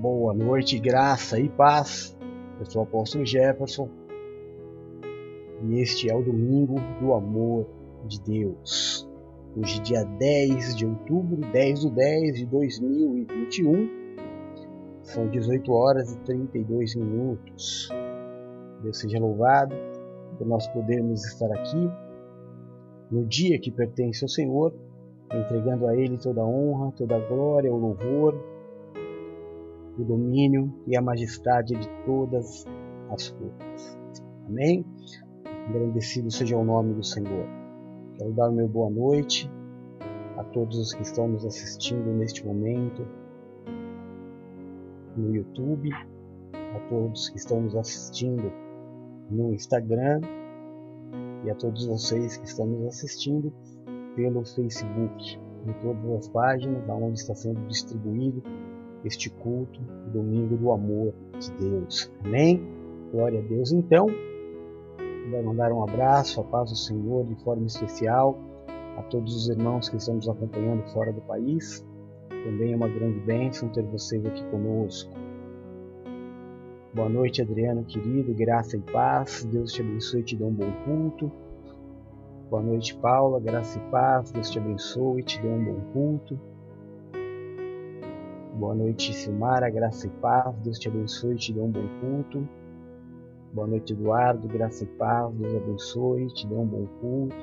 Boa noite, graça e paz. Eu sou o apóstolo Jefferson e este é o domingo do amor de Deus. Hoje, dia 10 de outubro, 10 do 10 de 2021, são 18 horas e 32 minutos. Deus seja louvado por nós podermos estar aqui no dia que pertence ao Senhor, entregando a Ele toda a honra, toda a glória, o louvor, o domínio e a majestade de todas as coisas. Amém? Agradecido seja o nome do Senhor. Quero dar meu boa noite a todos os que estão nos assistindo neste momento no YouTube, a todos que estão nos assistindo no Instagram e a todos vocês que estão nos assistindo pelo Facebook, em todas as páginas onde está sendo distribuído este culto, domingo do amor de Deus. Amém? Glória a Deus. Então, vai mandar um abraço, a paz do Senhor de forma especial a todos os irmãos que estão nos acompanhando fora do país. Também é uma grande bênção ter vocês aqui conosco. Boa noite, Adriano, querido, graça e paz. Deus te abençoe e te dê um bom culto. Boa noite, Paula, graça e paz. Deus te abençoe e te dê um bom culto. Boa noite, Silmara, graça e paz. Deus te abençoe te dê um bom culto. Boa noite, Eduardo, graça e paz. Deus abençoe te dê um bom culto.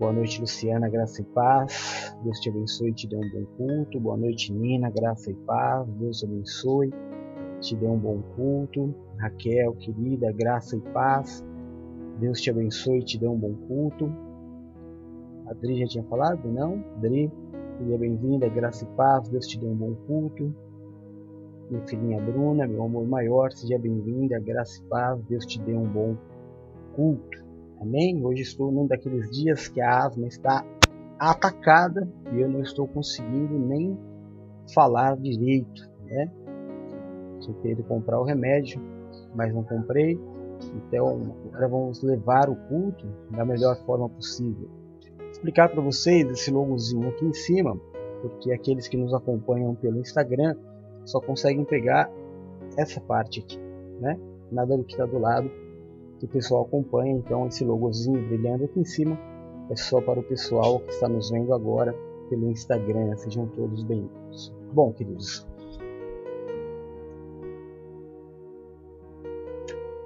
Boa noite, Luciana, graça e paz. Deus te abençoe te dê um bom culto. Boa noite, Nina, graça e paz. Deus abençoe e te dê um bom culto. Raquel, querida, graça e paz. Deus te abençoe te dê um bom culto. Adri já tinha falado? Não? Adri, Seja bem-vinda, graça e paz, Deus te dê um bom culto. Minha filhinha Bruna, meu amor maior, seja bem-vinda, graça e paz, Deus te dê um bom culto. Amém? Hoje estou num daqueles dias que a asma está atacada e eu não estou conseguindo nem falar direito, né? Que comprar o remédio, mas não comprei. Então, agora vamos levar o culto da melhor forma possível explicar para vocês esse logozinho aqui em cima, porque aqueles que nos acompanham pelo Instagram só conseguem pegar essa parte aqui, né? Nada do que está do lado que o pessoal acompanha, então esse logozinho brilhando aqui em cima é só para o pessoal que está nos vendo agora pelo Instagram. Sejam todos bem-vindos. Bom, queridos,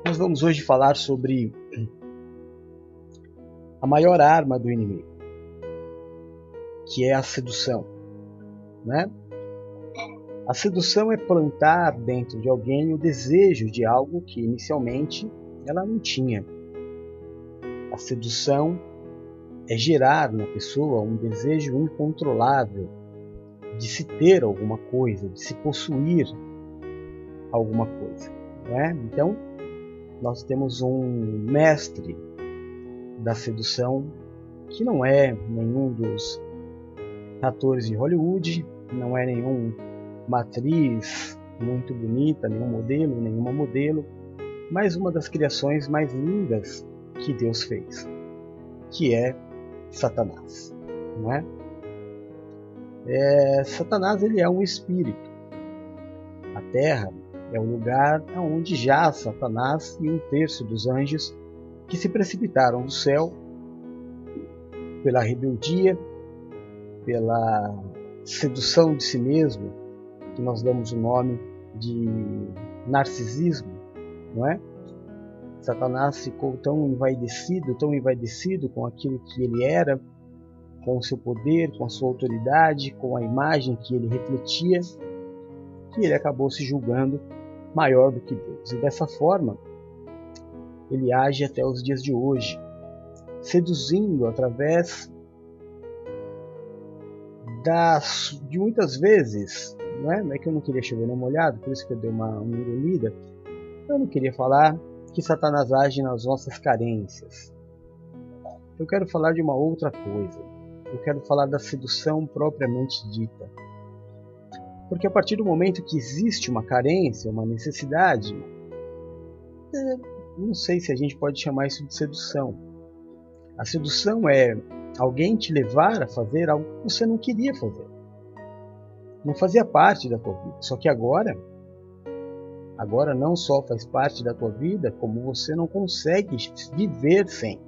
nós vamos hoje falar sobre a maior arma do inimigo que é a sedução, né? A sedução é plantar dentro de alguém o desejo de algo que inicialmente ela não tinha. A sedução é gerar na pessoa um desejo incontrolável de se ter alguma coisa, de se possuir alguma coisa. Né? Então, nós temos um mestre da sedução que não é nenhum dos atores de Hollywood, não é nenhuma atriz muito bonita, nenhum modelo, nenhuma modelo, mas uma das criações mais lindas que Deus fez, que é Satanás, não é? é Satanás ele é um espírito. A Terra é o lugar onde já Satanás e um terço dos anjos que se precipitaram do céu pela rebeldia pela sedução de si mesmo, que nós damos o nome de narcisismo, não é? Satanás ficou tão envaidecido, tão envaidecido com aquilo que ele era, com o seu poder, com a sua autoridade, com a imagem que ele refletia, que ele acabou se julgando maior do que Deus. E dessa forma, ele age até os dias de hoje, seduzindo através das, de muitas vezes, não é? que eu não queria chover no molhado, por isso que eu dei uma, uma engolida, eu não queria falar que Satanás age nas nossas carências. Eu quero falar de uma outra coisa. Eu quero falar da sedução propriamente dita. Porque a partir do momento que existe uma carência, uma necessidade, não sei se a gente pode chamar isso de sedução. A sedução é alguém te levar a fazer algo que você não queria fazer. não fazia parte da tua vida. Só que agora, agora não só faz parte da tua vida, como você não consegue viver sem.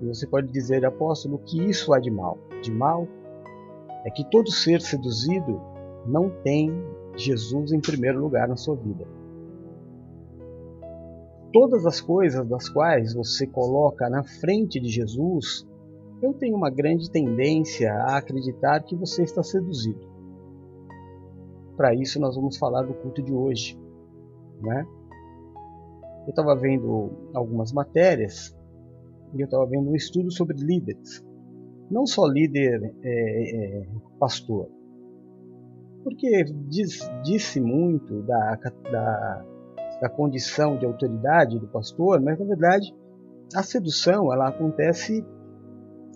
E você pode dizer, apóstolo, que isso há de mal. De mal é que todo ser seduzido não tem Jesus em primeiro lugar na sua vida. Todas as coisas das quais você coloca na frente de Jesus, eu tenho uma grande tendência a acreditar que você está seduzido. Para isso, nós vamos falar do culto de hoje. Né? Eu estava vendo algumas matérias e eu estava vendo um estudo sobre líderes. Não só líder é, é, pastor, porque diz, disse muito da, da, da condição de autoridade do pastor, mas na verdade a sedução ela acontece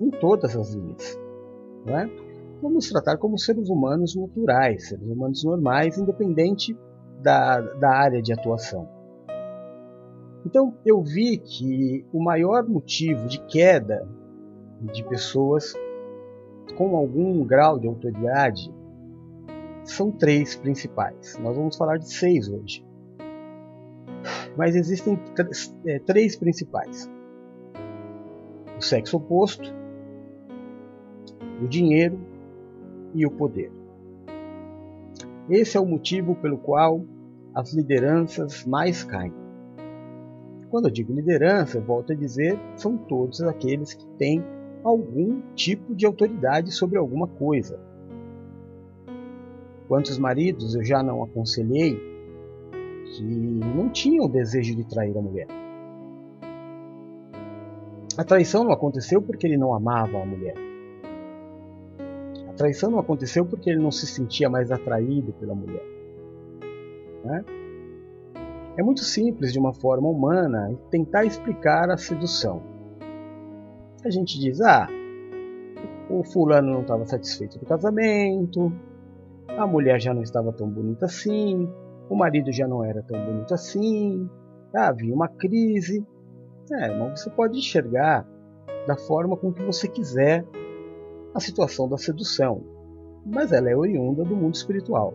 em todas as linhas. Não é? Vamos tratar como seres humanos naturais, seres humanos normais, independente da, da área de atuação. Então eu vi que o maior motivo de queda de pessoas com algum grau de autoridade são três principais. Nós vamos falar de seis hoje. Mas existem é, três principais: o sexo oposto, o dinheiro e o poder. Esse é o motivo pelo qual as lideranças mais caem. Quando eu digo liderança, eu volto a dizer, são todos aqueles que têm algum tipo de autoridade sobre alguma coisa. Quantos maridos eu já não aconselhei que não tinham o desejo de trair a mulher? A traição não aconteceu porque ele não amava a mulher. A traição não aconteceu porque ele não se sentia mais atraído pela mulher. Né? É muito simples, de uma forma humana, tentar explicar a sedução. A gente diz: ah, o fulano não estava satisfeito do casamento, a mulher já não estava tão bonita assim, o marido já não era tão bonito assim, havia uma crise. É, mas você pode enxergar da forma com que você quiser a situação da sedução, mas ela é oriunda do mundo espiritual.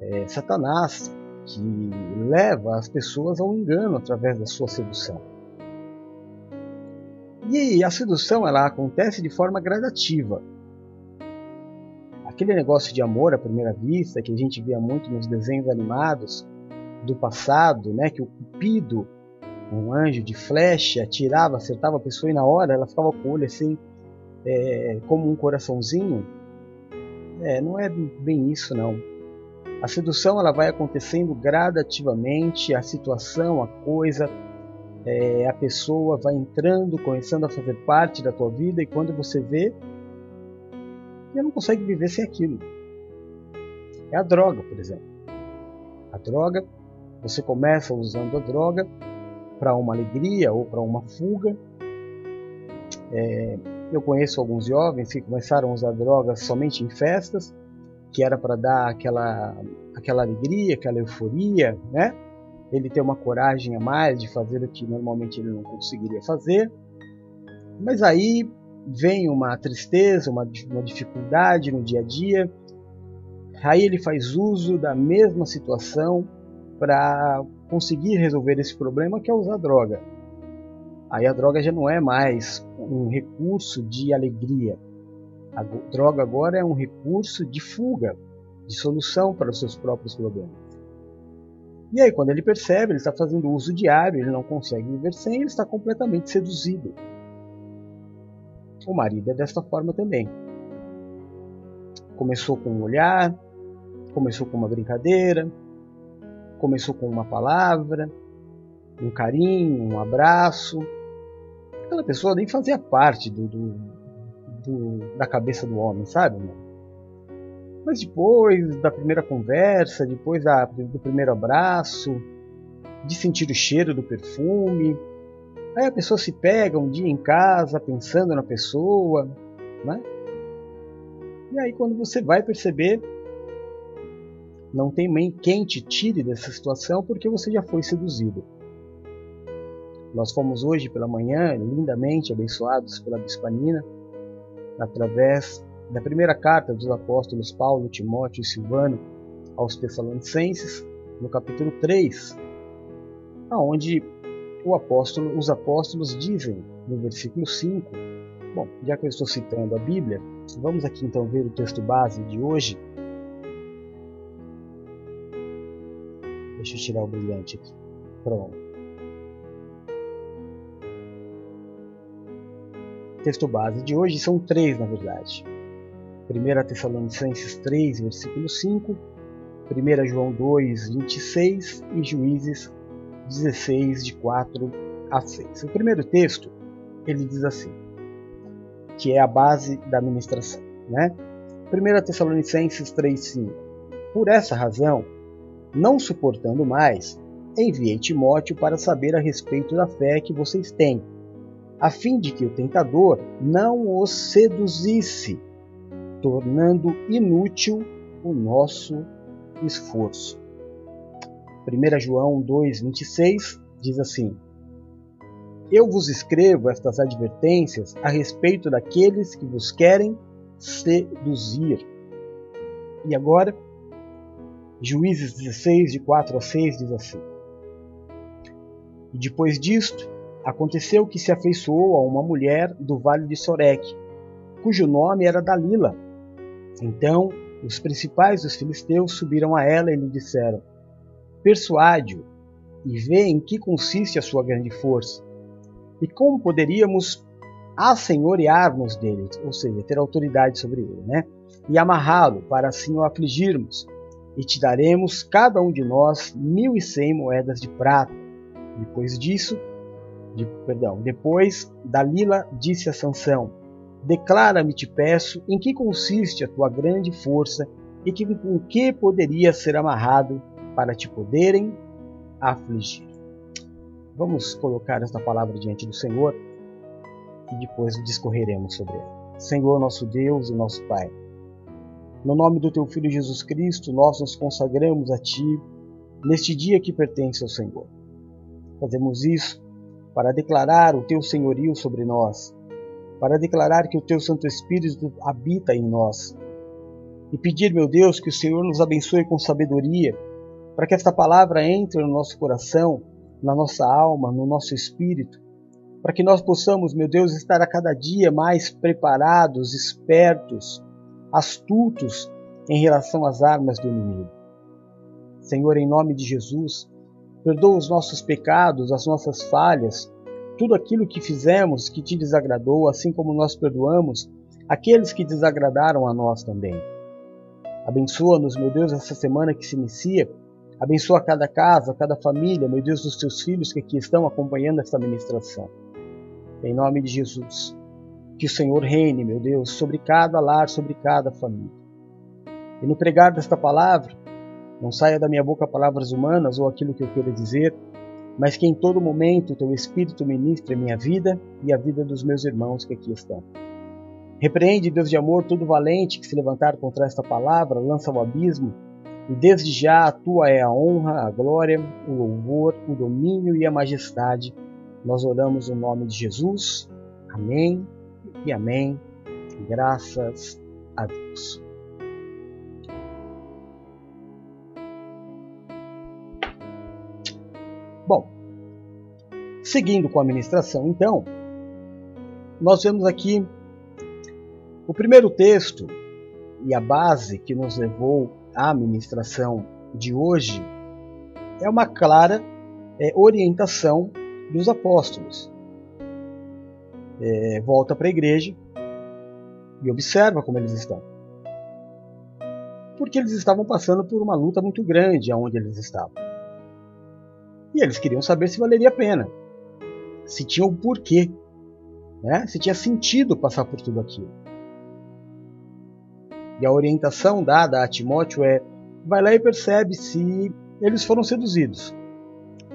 É Satanás que leva as pessoas ao engano através da sua sedução. E a sedução ela acontece de forma gradativa. Aquele negócio de amor à primeira vista que a gente via muito nos desenhos animados do passado, né, que o cupido, um anjo de flecha, atirava, acertava a pessoa e na hora ela ficava com o olho assim, é, como um coraçãozinho. É, não é bem isso não. A sedução ela vai acontecendo gradativamente, a situação, a coisa, é, a pessoa vai entrando, começando a fazer parte da tua vida e quando você vê, você não consegue viver sem aquilo. É a droga, por exemplo. A droga, você começa usando a droga para uma alegria ou para uma fuga. É, eu conheço alguns jovens que começaram a usar drogas somente em festas que era para dar aquela, aquela alegria, aquela euforia, né? Ele ter uma coragem a mais de fazer o que normalmente ele não conseguiria fazer. Mas aí vem uma tristeza, uma, uma dificuldade no dia a dia. Aí ele faz uso da mesma situação para conseguir resolver esse problema que é usar droga. Aí a droga já não é mais um recurso de alegria, a droga agora é um recurso de fuga, de solução para os seus próprios problemas. E aí, quando ele percebe, ele está fazendo uso diário, ele não consegue viver sem, ele está completamente seduzido. O marido é desta forma também. Começou com um olhar, começou com uma brincadeira, começou com uma palavra, um carinho, um abraço. Aquela pessoa nem fazia parte do, do do, da cabeça do homem, sabe? Mas depois da primeira conversa, depois da, do primeiro abraço, de sentir o cheiro do perfume, aí a pessoa se pega um dia em casa pensando na pessoa, né? E aí quando você vai perceber, não tem nem quem te tire dessa situação porque você já foi seduzido. Nós fomos hoje pela manhã lindamente abençoados pela Bispanina através da primeira carta dos apóstolos Paulo, Timóteo e Silvano aos Tessalonicenses, no capítulo 3, aonde apóstolo, os apóstolos dizem no versículo 5, bom, já que eu estou citando a Bíblia, vamos aqui então ver o texto base de hoje. Deixa eu tirar o brilhante aqui. Pronto. Texto base de hoje são três, na verdade. 1 Tessalonicenses 3, versículo 5, 1 João 2, 26 e Juízes 16, de 4 a 6. O primeiro texto, ele diz assim, que é a base da ministração. Né? 1 Tessalonicenses 3, 5. Por essa razão, não suportando mais, enviei Timóteo para saber a respeito da fé que vocês têm, a fim de que o tentador não os seduzisse tornando inútil o nosso esforço. 1 João 2,26 diz assim: Eu vos escrevo estas advertências a respeito daqueles que vos querem seduzir. E agora, Juízes 16, de 4 a 6 diz assim: E depois disto, aconteceu que se afeiçoou a uma mulher do vale de Soreque, cujo nome era Dalila então os principais dos filisteus subiram a ela e lhe disseram: Persuade-o e vê em que consiste a sua grande força, e como poderíamos assenhorear-nos dele, ou seja, ter autoridade sobre ele, né? E amarrá-lo para assim o afligirmos, e te daremos cada um de nós mil e cem moedas de prata. Depois disso, de, perdão, depois Dalila disse a Sansão: Declara-me, te peço, em que consiste a tua grande força e que, com que poderia ser amarrado para te poderem afligir. Vamos colocar esta palavra diante do Senhor e depois discorreremos sobre ela. Senhor, nosso Deus e nosso Pai, no nome do teu Filho Jesus Cristo, nós nos consagramos a Ti neste dia que pertence ao Senhor. Fazemos isso para declarar o teu senhorio sobre nós para declarar que o teu Santo Espírito habita em nós. E pedir, meu Deus, que o Senhor nos abençoe com sabedoria, para que esta palavra entre no nosso coração, na nossa alma, no nosso espírito, para que nós possamos, meu Deus, estar a cada dia mais preparados, espertos, astutos em relação às armas do inimigo. Senhor, em nome de Jesus, perdoa os nossos pecados, as nossas falhas, tudo aquilo que fizemos que te desagradou, assim como nós perdoamos aqueles que desagradaram a nós também. Abençoa-nos, meu Deus, essa semana que se inicia. Abençoa cada casa, cada família, meu Deus, dos teus filhos que aqui estão acompanhando esta ministração. Em nome de Jesus. Que o Senhor reine, meu Deus, sobre cada lar, sobre cada família. E no pregar desta palavra, não saia da minha boca palavras humanas ou aquilo que eu queira dizer, mas que em todo momento teu Espírito ministre a minha vida e a vida dos meus irmãos que aqui estão. Repreende, Deus de amor, todo valente que se levantar contra esta palavra, lança ao abismo, e desde já a tua é a honra, a glória, o louvor, o domínio e a majestade. Nós oramos no nome de Jesus. Amém e amém. Graças a Deus. Bom, seguindo com a ministração, então, nós vemos aqui o primeiro texto e a base que nos levou à ministração de hoje é uma clara é, orientação dos apóstolos. É, volta para a igreja e observa como eles estão. Porque eles estavam passando por uma luta muito grande aonde eles estavam. E eles queriam saber se valeria a pena, se tinha o um porquê, né? se tinha sentido passar por tudo aquilo. E a orientação dada a Timóteo é: vai lá e percebe se eles foram seduzidos.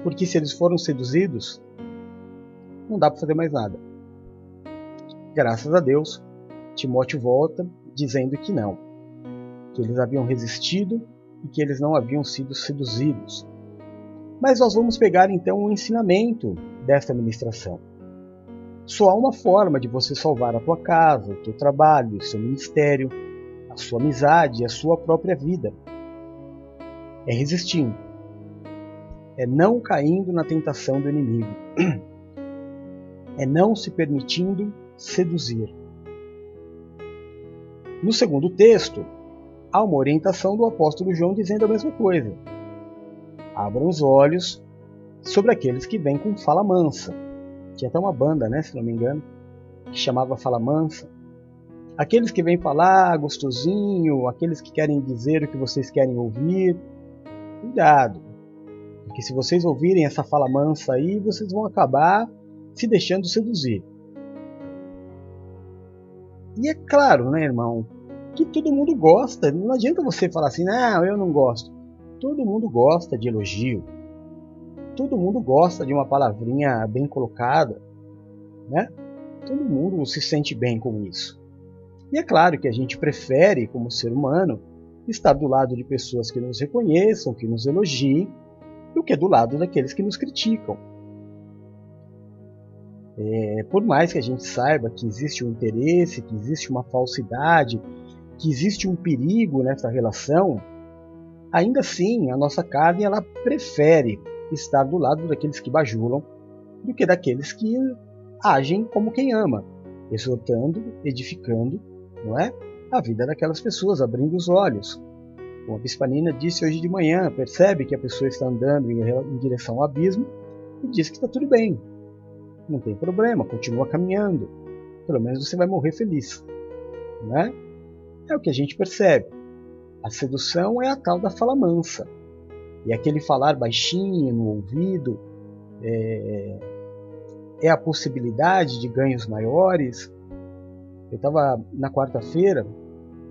Porque se eles foram seduzidos, não dá para fazer mais nada. Graças a Deus, Timóteo volta dizendo que não, que eles haviam resistido e que eles não haviam sido seduzidos. Mas nós vamos pegar então o ensinamento desta ministração. Só há uma forma de você salvar a tua casa, o teu trabalho, o seu ministério, a sua amizade e a sua própria vida. É resistindo. É não caindo na tentação do inimigo. É não se permitindo seduzir. No segundo texto, há uma orientação do apóstolo João dizendo a mesma coisa. Abram os olhos sobre aqueles que vêm com fala mansa. Tinha até uma banda, né, se não me engano, que chamava Fala Mansa. Aqueles que vêm falar gostosinho, aqueles que querem dizer o que vocês querem ouvir, cuidado. Porque se vocês ouvirem essa fala mansa aí, vocês vão acabar se deixando seduzir. E é claro, né, irmão, que todo mundo gosta. Não adianta você falar assim, não, eu não gosto. Todo mundo gosta de elogio. Todo mundo gosta de uma palavrinha bem colocada, né? Todo mundo se sente bem com isso. E é claro que a gente prefere, como ser humano, estar do lado de pessoas que nos reconheçam, que nos elogiem, do que do lado daqueles que nos criticam. É, por mais que a gente saiba que existe um interesse, que existe uma falsidade, que existe um perigo nessa relação, ainda assim a nossa carne ela prefere estar do lado daqueles que bajulam do que daqueles que agem como quem ama, exortando, edificando, não é? A vida daquelas pessoas, abrindo os olhos. Como a disse hoje de manhã, percebe que a pessoa está andando em direção ao abismo e diz que está tudo bem. Não tem problema, continua caminhando. Pelo menos você vai morrer feliz. Né? É o que a gente percebe. A sedução é a tal da fala mansa. E aquele falar baixinho no ouvido é, é a possibilidade de ganhos maiores. Eu estava na quarta-feira,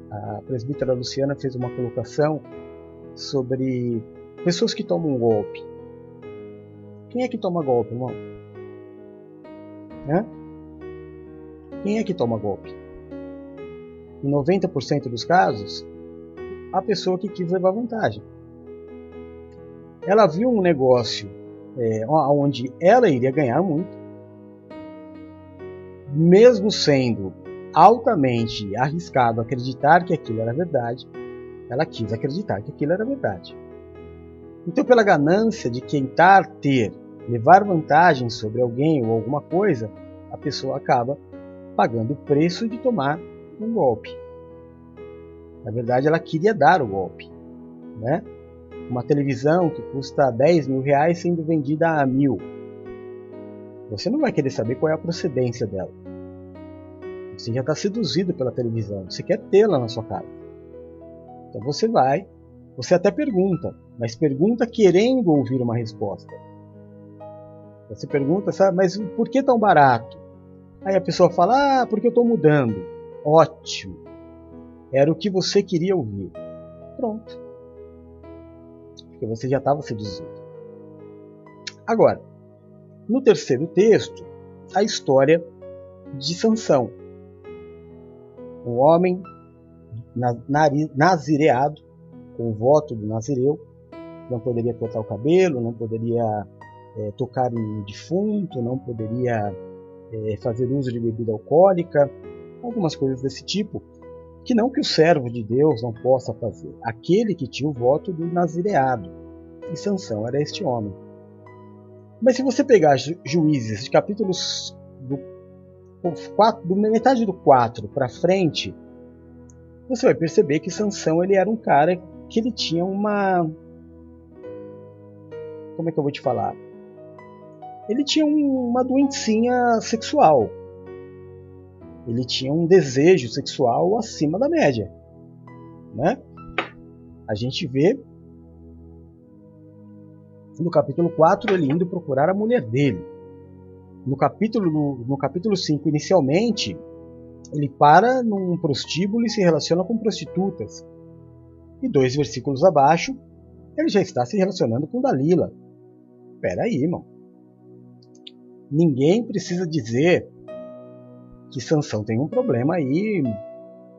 a presbítera Luciana fez uma colocação sobre pessoas que tomam golpe. Quem é que toma golpe, irmão? Hã? Quem é que toma golpe? Em 90% dos casos, a pessoa que quis levar vantagem. Ela viu um negócio é, onde ela iria ganhar muito, mesmo sendo altamente arriscado acreditar que aquilo era verdade, ela quis acreditar que aquilo era verdade. Então, pela ganância de tentar ter, levar vantagem sobre alguém ou alguma coisa, a pessoa acaba pagando o preço de tomar um golpe. Na verdade, ela queria dar o golpe. Né? Uma televisão que custa 10 mil reais sendo vendida a mil. Você não vai querer saber qual é a procedência dela. Você já está seduzido pela televisão, você quer tê-la na sua casa. Então você vai, você até pergunta, mas pergunta querendo ouvir uma resposta. Você pergunta, sabe, mas por que tão barato? Aí a pessoa fala, ah, porque eu estou mudando. Ótimo. Era o que você queria ouvir. Pronto. Porque você já estava seduzido. Agora, no terceiro texto, a história de Sansão. Um homem nazireado, com o voto do nazireu, não poderia cortar o cabelo, não poderia é, tocar em defunto, não poderia é, fazer uso de bebida alcoólica, algumas coisas desse tipo, que não que o servo de Deus não possa fazer, aquele que tinha o voto do nazireado. E Sansão era este homem. Mas se você pegar Juízes capítulos do, 4, do metade do 4 para frente, você vai perceber que Sansão ele era um cara que ele tinha uma como é que eu vou te falar? Ele tinha uma doencinha sexual ele tinha um desejo sexual acima da média. Né? A gente vê no capítulo 4 ele indo procurar a mulher dele. No capítulo, no, no capítulo 5, inicialmente, ele para num prostíbulo e se relaciona com prostitutas. E dois versículos abaixo, ele já está se relacionando com Dalila. Pera aí, irmão. Ninguém precisa dizer que Sansão tem um problema aí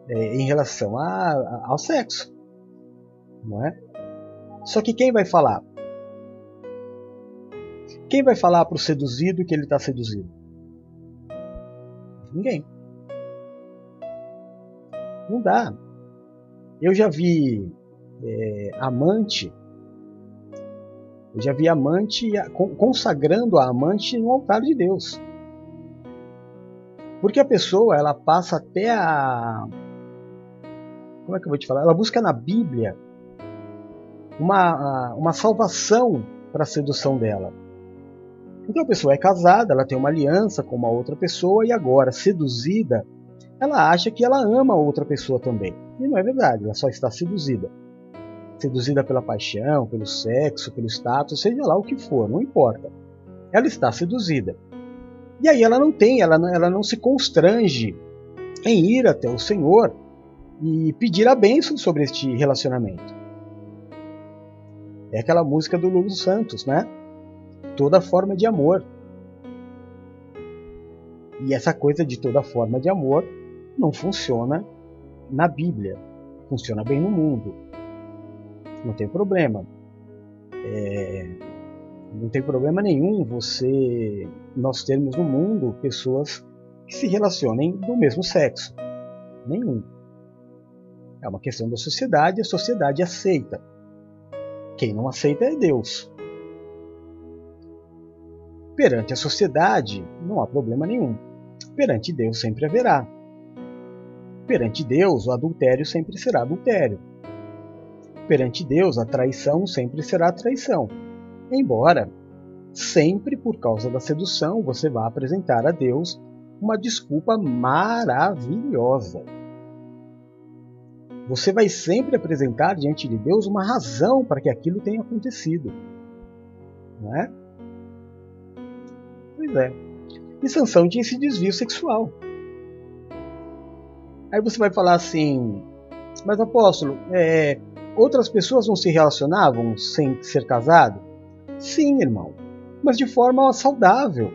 é, em relação a, a, ao sexo, não é? Só que quem vai falar? Quem vai falar para o seduzido que ele está seduzido? Ninguém. Não dá. Eu já vi é, amante, eu já vi amante consagrando a amante no altar de Deus. Porque a pessoa, ela passa até a. Como é que eu vou te falar? Ela busca na Bíblia uma, uma salvação para a sedução dela. Então a pessoa é casada, ela tem uma aliança com uma outra pessoa e agora, seduzida, ela acha que ela ama outra pessoa também. E não é verdade, ela só está seduzida. Seduzida pela paixão, pelo sexo, pelo status, seja lá o que for, não importa. Ela está seduzida. E aí ela não tem, ela, ela não se constrange em ir até o Senhor e pedir a bênção sobre este relacionamento. É aquela música do Lulu Santos, né? Toda forma de amor. E essa coisa de toda forma de amor não funciona na Bíblia. Funciona bem no mundo. Não tem problema. É, não tem problema nenhum você nós termos no mundo pessoas que se relacionem do mesmo sexo. Nenhum. É uma questão da sociedade, a sociedade aceita. Quem não aceita é Deus. Perante a sociedade, não há problema nenhum. Perante Deus sempre haverá. Perante Deus, o adultério sempre será adultério. Perante Deus, a traição sempre será traição. Embora, sempre por causa da sedução, você vá apresentar a Deus uma desculpa maravilhosa. Você vai sempre apresentar diante de Deus uma razão para que aquilo tenha acontecido. Não é? Pois é. E Sansão tinha esse desvio sexual. Aí você vai falar assim, mas apóstolo, é, outras pessoas não se relacionavam sem ser casado? Sim, irmão, mas de forma saudável.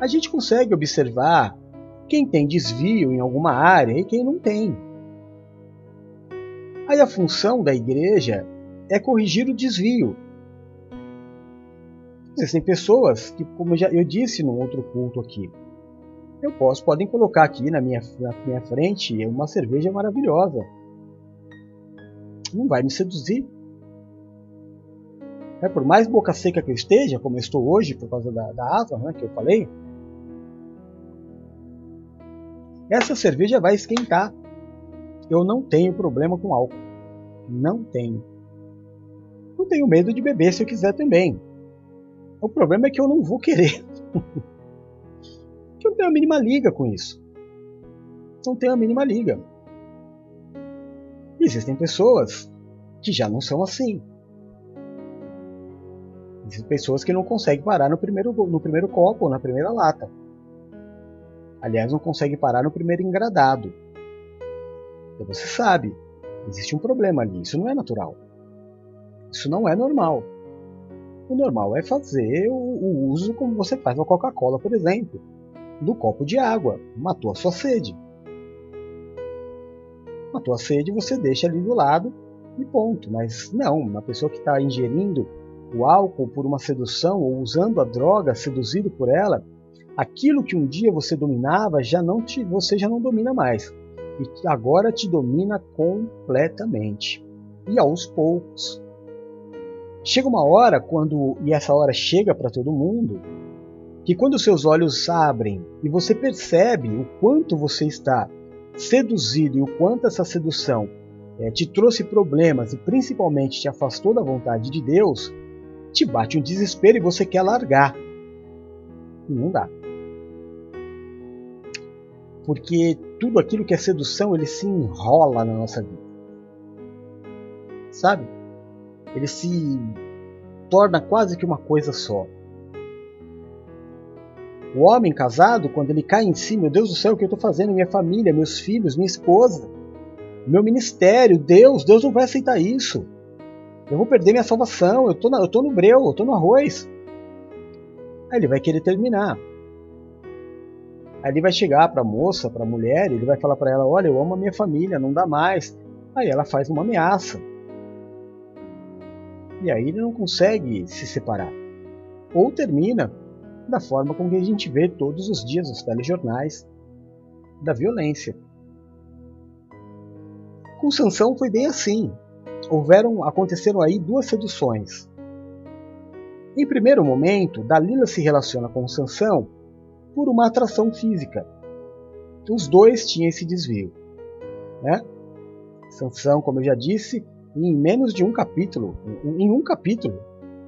A gente consegue observar quem tem desvio em alguma área e quem não tem. Aí a função da igreja é corrigir o desvio. Existem pessoas que, como eu, já, eu disse num outro culto aqui, eu posso, podem colocar aqui na minha, na minha frente uma cerveja maravilhosa. Não vai me seduzir. É, por mais boca seca que eu esteja, como eu estou hoje por causa da, da asma né, que eu falei, essa cerveja vai esquentar. Eu não tenho problema com álcool. Não tenho. Não tenho medo de beber se eu quiser também. O problema é que eu não vou querer. que eu não tenho a mínima liga com isso. Não tenho a mínima liga. Existem pessoas que já não são assim. Existem pessoas que não conseguem parar no primeiro, no primeiro copo ou na primeira lata. Aliás, não conseguem parar no primeiro engradado. Então você sabe, existe um problema ali. Isso não é natural. Isso não é normal. O normal é fazer o, o uso como você faz na Coca-Cola, por exemplo, do copo de água. Matou a sua sede. Matou a sede, você deixa ali do lado e ponto. Mas não, uma pessoa que está ingerindo o álcool por uma sedução ou usando a droga seduzido por ela, aquilo que um dia você dominava já não te, você já não domina mais e agora te domina completamente e aos poucos chega uma hora quando e essa hora chega para todo mundo que quando seus olhos abrem e você percebe o quanto você está seduzido e o quanto essa sedução é, te trouxe problemas e principalmente te afastou da vontade de Deus, te bate um desespero e você quer largar. E não dá. Porque tudo aquilo que é sedução, ele se enrola na nossa vida. Sabe? Ele se torna quase que uma coisa só. O homem casado, quando ele cai em si, meu Deus do céu, o que eu estou fazendo? Minha família, meus filhos, minha esposa, meu ministério, Deus, Deus não vai aceitar isso. Eu vou perder minha salvação, eu tô no breu, eu tô no arroz. Aí ele vai querer terminar. Aí ele vai chegar para a moça, para a mulher, ele vai falar para ela: Olha, eu amo a minha família, não dá mais. Aí ela faz uma ameaça. E aí ele não consegue se separar. Ou termina. da forma como a gente vê todos os dias nos telejornais da violência. Com Sansão foi bem assim. Houveram, aconteceram aí duas seduções. Em primeiro momento, Dalila se relaciona com Sansão por uma atração física. Os dois tinham esse desvio. Né? Sansão, como eu já disse, em menos de um capítulo, em um capítulo,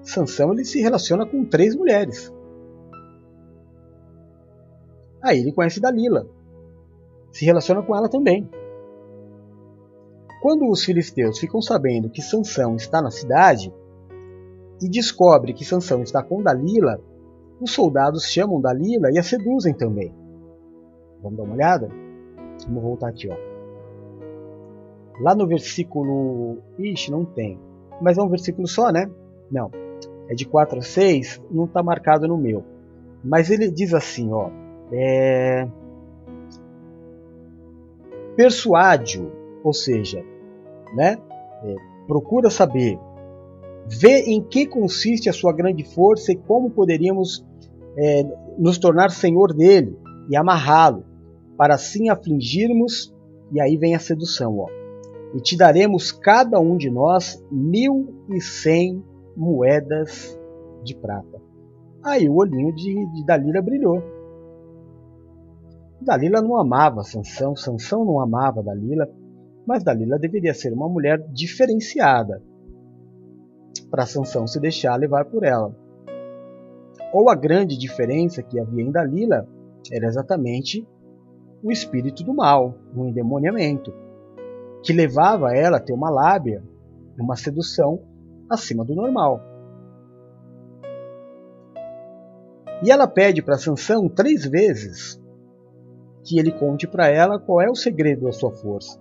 Sansão ele se relaciona com três mulheres. Aí ele conhece Dalila, se relaciona com ela também. Quando os filisteus ficam sabendo que Sansão está na cidade e descobre que Sansão está com Dalila, os soldados chamam Dalila e a seduzem também. Vamos dar uma olhada? Vamos voltar aqui, ó. Lá no versículo. Ixi, não tem. Mas é um versículo só, né? Não. É de 4 a 6, não está marcado no meu. Mas ele diz assim, ó. É... Persuade-o, ou seja, né? É, procura saber, vê em que consiste a sua grande força e como poderíamos é, nos tornar senhor dele e amarrá-lo, para assim afligirmos, e aí vem a sedução, ó. E te daremos cada um de nós mil e cem moedas de prata. Aí o olhinho de, de Dalila brilhou. Dalila não amava Sansão, Sansão não amava Dalila, mas Dalila deveria ser uma mulher diferenciada para Sansão se deixar levar por ela. Ou a grande diferença que havia em Dalila era exatamente o espírito do mal, o endemoniamento, que levava ela a ter uma lábia, uma sedução acima do normal. E ela pede para Sansão três vezes que ele conte para ela qual é o segredo da sua força.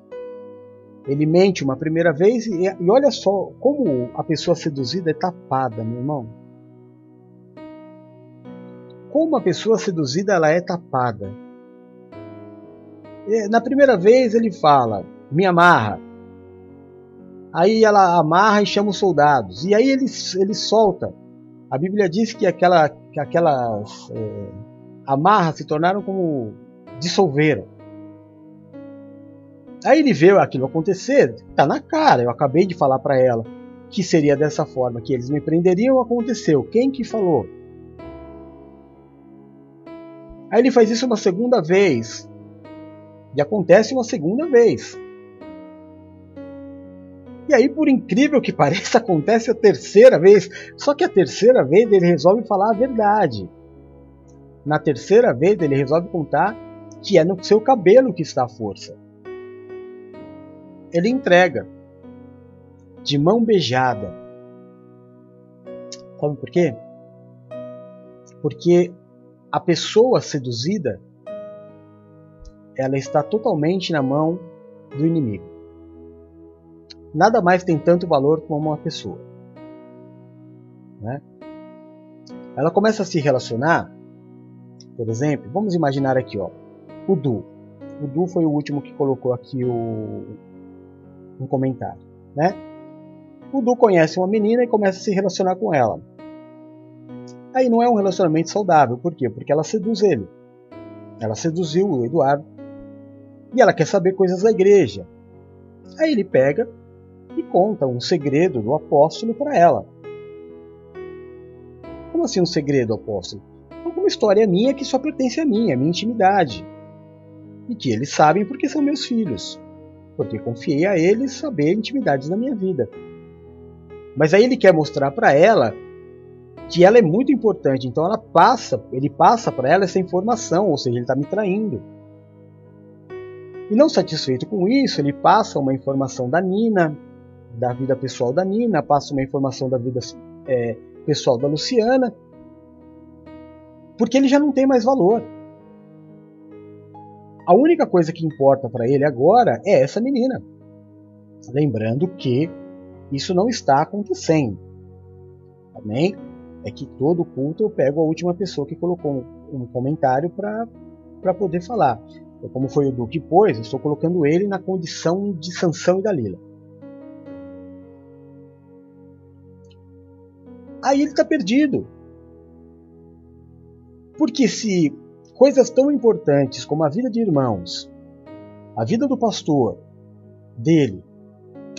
Ele mente uma primeira vez e, e olha só como a pessoa seduzida é tapada, meu irmão. Como a pessoa seduzida ela é tapada. Na primeira vez ele fala, me amarra. Aí ela amarra e chama os soldados. E aí ele, ele solta. A Bíblia diz que, aquela, que aquelas é, amarras se tornaram como dissolveram. Aí ele vê aquilo acontecer, tá na cara. Eu acabei de falar para ela que seria dessa forma, que eles me prenderiam. Aconteceu. Quem que falou? Aí ele faz isso uma segunda vez. E acontece uma segunda vez. E aí, por incrível que pareça, acontece a terceira vez. Só que a terceira vez ele resolve falar a verdade. Na terceira vez ele resolve contar que é no seu cabelo que está a força. Ele entrega de mão beijada. Sabe por quê? Porque a pessoa seduzida ela está totalmente na mão do inimigo. Nada mais tem tanto valor como uma pessoa. Né? Ela começa a se relacionar, por exemplo, vamos imaginar aqui, ó, o Du. O Du foi o último que colocou aqui o, um comentário, né? O Du conhece uma menina e começa a se relacionar com ela. Aí não é um relacionamento saudável, por quê? Porque ela seduz ele. Ela seduziu o Eduardo e ela quer saber coisas da igreja. Aí ele pega e conta um segredo do apóstolo para ela. Como assim um segredo, apóstolo? Uma história minha que só pertence a mim, a minha intimidade e que eles sabem porque são meus filhos, porque confiei a eles saber intimidades da minha vida. Mas aí ele quer mostrar para ela que ela é muito importante, então ela passa, ele passa para ela essa informação, ou seja, ele está me traindo. E não satisfeito com isso, ele passa uma informação da Nina, da vida pessoal da Nina, passa uma informação da vida é, pessoal da Luciana, porque ele já não tem mais valor. A única coisa que importa para ele agora é essa menina. Lembrando que isso não está acontecendo. Amém? É que todo culto eu pego a última pessoa que colocou um comentário para poder falar. Então, como foi o Duque pôs, eu estou colocando ele na condição de Sansão e Dalila. Aí ele está perdido. Porque se coisas tão importantes como a vida de irmãos, a vida do pastor, dele,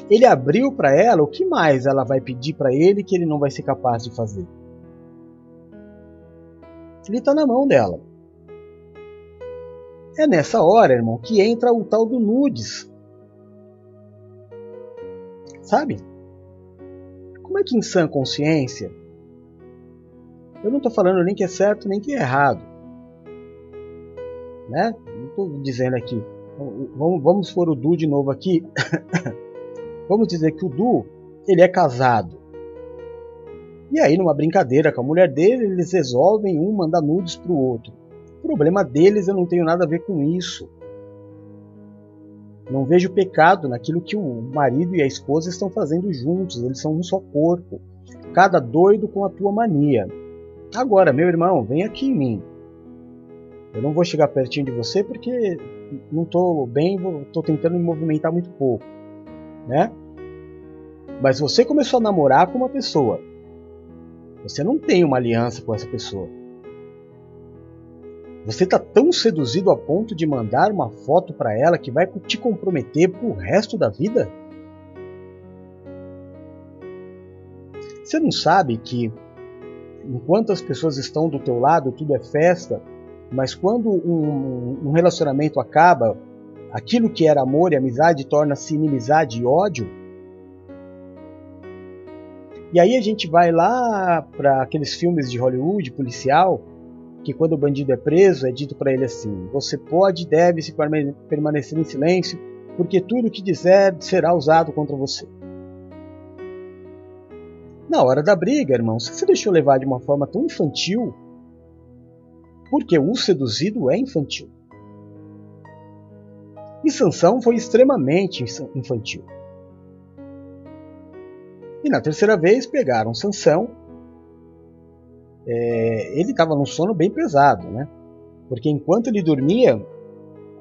ele abriu para ela, o que mais ela vai pedir para ele que ele não vai ser capaz de fazer? Ele está na mão dela. É nessa hora, irmão, que entra o tal do nudes. Sabe? Como é que em sã consciência eu não estou falando nem que é certo nem que é errado. Né? Não estou dizendo aqui. Vamos, vamos pôr o Du de novo aqui. vamos dizer que o Du ele é casado. E aí, numa brincadeira com a mulher dele, eles resolvem um mandar nudes pro outro. O problema deles eu não tenho nada a ver com isso. Não vejo pecado naquilo que o marido e a esposa estão fazendo juntos. Eles são um só corpo. Cada doido com a tua mania. Agora, meu irmão, vem aqui em mim. Eu não vou chegar pertinho de você porque não estou bem, estou tentando me movimentar muito pouco, né? Mas você começou a namorar com uma pessoa. Você não tem uma aliança com essa pessoa. Você está tão seduzido a ponto de mandar uma foto para ela que vai te comprometer pro resto da vida? Você não sabe que enquanto as pessoas estão do teu lado, tudo é festa, mas quando um, um relacionamento acaba, aquilo que era amor e amizade torna-se inimizade e ódio. E aí a gente vai lá para aqueles filmes de Hollywood policial, que quando o bandido é preso é dito para ele assim: você pode e deve se permanecer em silêncio, porque tudo que dizer será usado contra você. Na hora da briga, irmão, você se deixou levar de uma forma tão infantil, porque o seduzido é infantil. E Sansão foi extremamente infantil. E na terceira vez pegaram Sansão. É, ele estava num sono bem pesado, né? Porque enquanto ele dormia,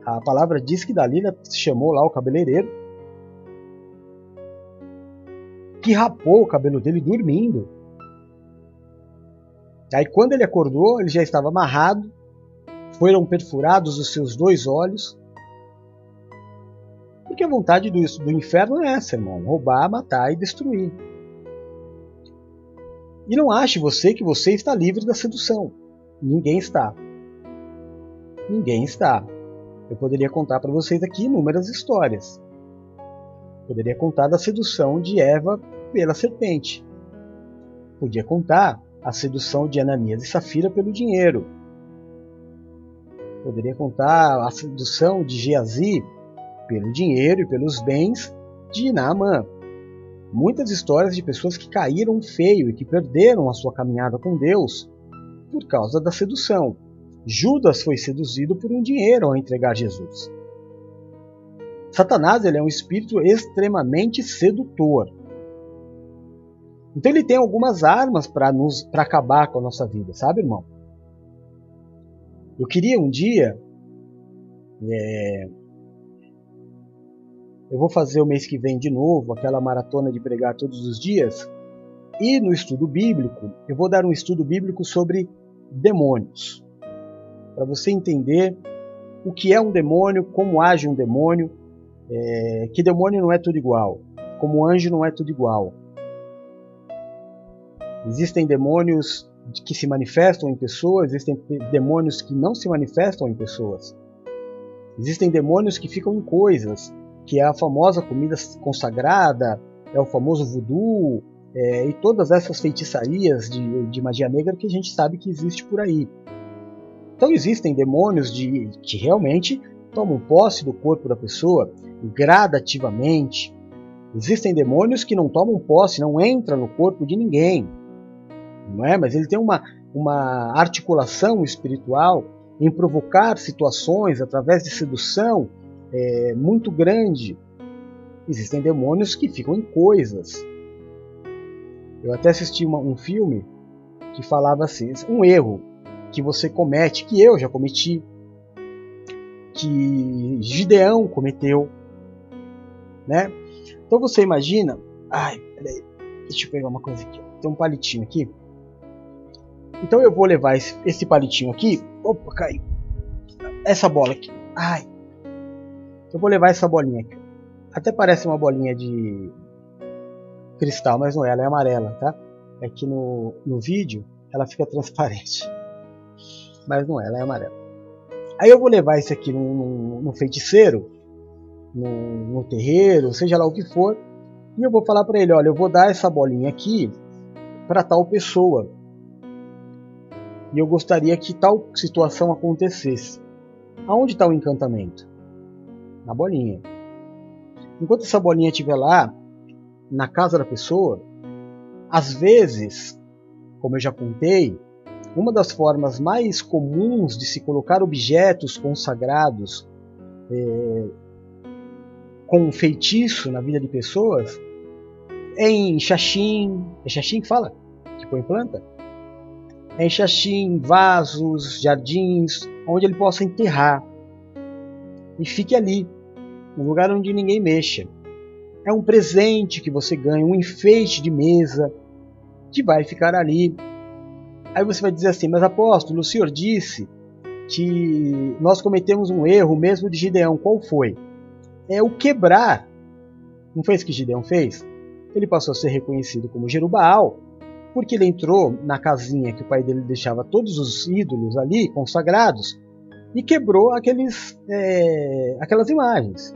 a palavra diz que Dalila chamou lá o cabeleireiro que rapou o cabelo dele dormindo. Aí quando ele acordou, ele já estava amarrado, foram perfurados os seus dois olhos. Porque a vontade do, do inferno é essa, irmão: roubar, matar e destruir. E não ache você que você está livre da sedução. Ninguém está. Ninguém está. Eu poderia contar para vocês aqui inúmeras histórias. Poderia contar da sedução de Eva pela serpente. Podia contar a sedução de Ananias e Safira pelo dinheiro. Poderia contar a sedução de Geazi pelo dinheiro e pelos bens de Naamã. Muitas histórias de pessoas que caíram feio e que perderam a sua caminhada com Deus por causa da sedução. Judas foi seduzido por um dinheiro ao entregar Jesus. Satanás ele é um espírito extremamente sedutor. Então ele tem algumas armas para nos para acabar com a nossa vida, sabe, irmão? Eu queria um dia é, eu vou fazer o mês que vem de novo aquela maratona de pregar todos os dias e no estudo bíblico eu vou dar um estudo bíblico sobre demônios para você entender o que é um demônio, como age um demônio é, que demônio não é tudo igual, como anjo não é tudo igual. Existem demônios que se manifestam em pessoas, existem demônios que não se manifestam em pessoas. Existem demônios que ficam em coisas, que é a famosa comida consagrada, é o famoso voodoo, é, e todas essas feitiçarias de, de magia negra que a gente sabe que existe por aí. Então existem demônios de, que realmente tomam posse do corpo da pessoa, gradativamente. Existem demônios que não tomam posse, não entram no corpo de ninguém, não é? Mas ele tem uma, uma articulação espiritual em provocar situações através de sedução é, muito grande. Existem demônios que ficam em coisas. Eu até assisti uma, um filme que falava assim: um erro que você comete, que eu já cometi, que Gideão cometeu, né? Então você imagina, ai, peraí, deixa eu pegar uma coisa aqui, tem um palitinho aqui. Então eu vou levar esse, esse palitinho aqui. Opa, caiu. Essa bola aqui. Ai. Eu vou levar essa bolinha aqui. Até parece uma bolinha de cristal, mas não é, ela é amarela, tá? É que no, no vídeo ela fica transparente. Mas não é, ela é amarela. Aí eu vou levar isso aqui no, no feiticeiro, no, no terreiro, seja lá o que for, e eu vou falar para ele, olha, eu vou dar essa bolinha aqui para tal pessoa. E eu gostaria que tal situação acontecesse. Aonde está o encantamento? Na bolinha. Enquanto essa bolinha estiver lá, na casa da pessoa, às vezes, como eu já contei, uma das formas mais comuns de se colocar objetos consagrados é, com feitiço na vida de pessoas é em xaxim. É xaxim que fala? Que põe planta? É em xaxim, vasos, jardins, onde ele possa enterrar. E fique ali, um lugar onde ninguém mexa. É um presente que você ganha, um enfeite de mesa que vai ficar ali. Aí você vai dizer assim: Mas apóstolo, o senhor disse que nós cometemos um erro mesmo de Gideão. Qual foi? É o quebrar. Não foi isso que Gideão fez? Ele passou a ser reconhecido como Jerubaal porque ele entrou na casinha que o pai dele deixava todos os ídolos ali consagrados e quebrou aqueles, é, aquelas imagens.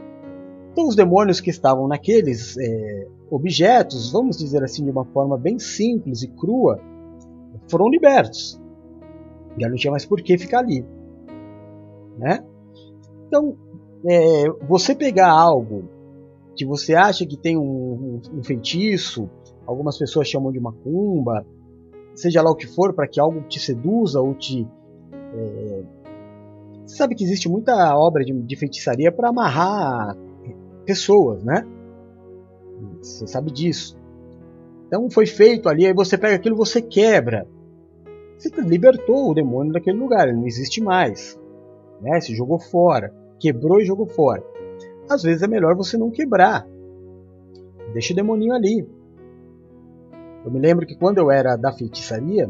Então, os demônios que estavam naqueles é, objetos, vamos dizer assim de uma forma bem simples e crua, foram libertos. Já não tinha mais por que ficar ali. Né? Então, é, você pegar algo que você acha que tem um, um, um feitiço, algumas pessoas chamam de macumba, seja lá o que for, para que algo te seduza ou te. É... Você sabe que existe muita obra de, de feitiçaria para amarrar pessoas, né? Você sabe disso. Então foi feito ali, aí você pega aquilo, você quebra. Você libertou o demônio daquele lugar, ele não existe mais. Né? Se jogou fora, quebrou e jogou fora. Às vezes é melhor você não quebrar. Deixa o demoninho ali. Eu me lembro que quando eu era da feitiçaria,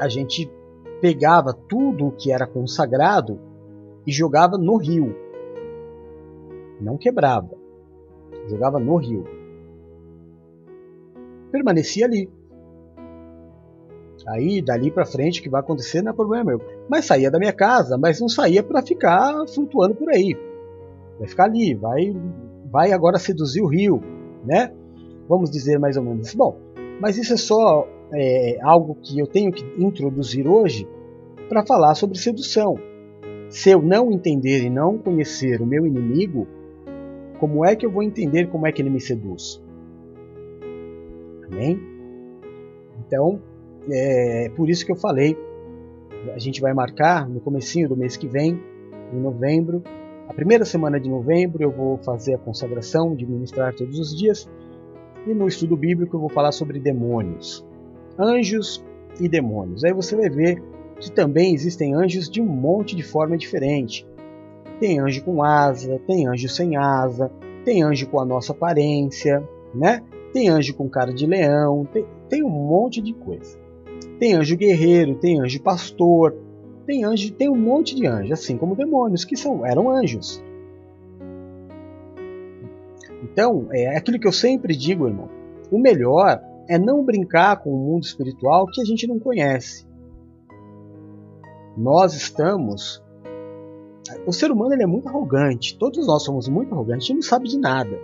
a gente pegava tudo o que era consagrado e jogava no rio. Não quebrava. Jogava no rio. Permanecia ali. Aí, dali para frente, o que vai acontecer não é problema meu. Mas saía da minha casa, mas não saía para ficar flutuando por aí. Vai ficar ali, vai, vai agora seduzir o rio, né? Vamos dizer mais ou menos. Bom, mas isso é só é, algo que eu tenho que introduzir hoje para falar sobre sedução. Se eu não entender e não conhecer o meu inimigo, como é que eu vou entender como é que ele me seduz? Amém? Então, é por isso que eu falei, a gente vai marcar no comecinho do mês que vem, em novembro, a primeira semana de novembro eu vou fazer a consagração de ministrar todos os dias e no estudo bíblico eu vou falar sobre demônios, anjos e demônios. Aí você vai ver que também existem anjos de um monte de forma diferente. Tem anjo com asa, tem anjo sem asa, tem anjo com a nossa aparência, né? Tem anjo com cara de leão, tem, tem um monte de coisa. Tem anjo guerreiro, tem anjo pastor, tem anjo, tem um monte de anjos, assim como demônios que são eram anjos. Então, é aquilo que eu sempre digo, irmão. O melhor é não brincar com o mundo espiritual que a gente não conhece. Nós estamos o ser humano é muito arrogante. Todos nós somos muito arrogantes. Gente não sabe de nada.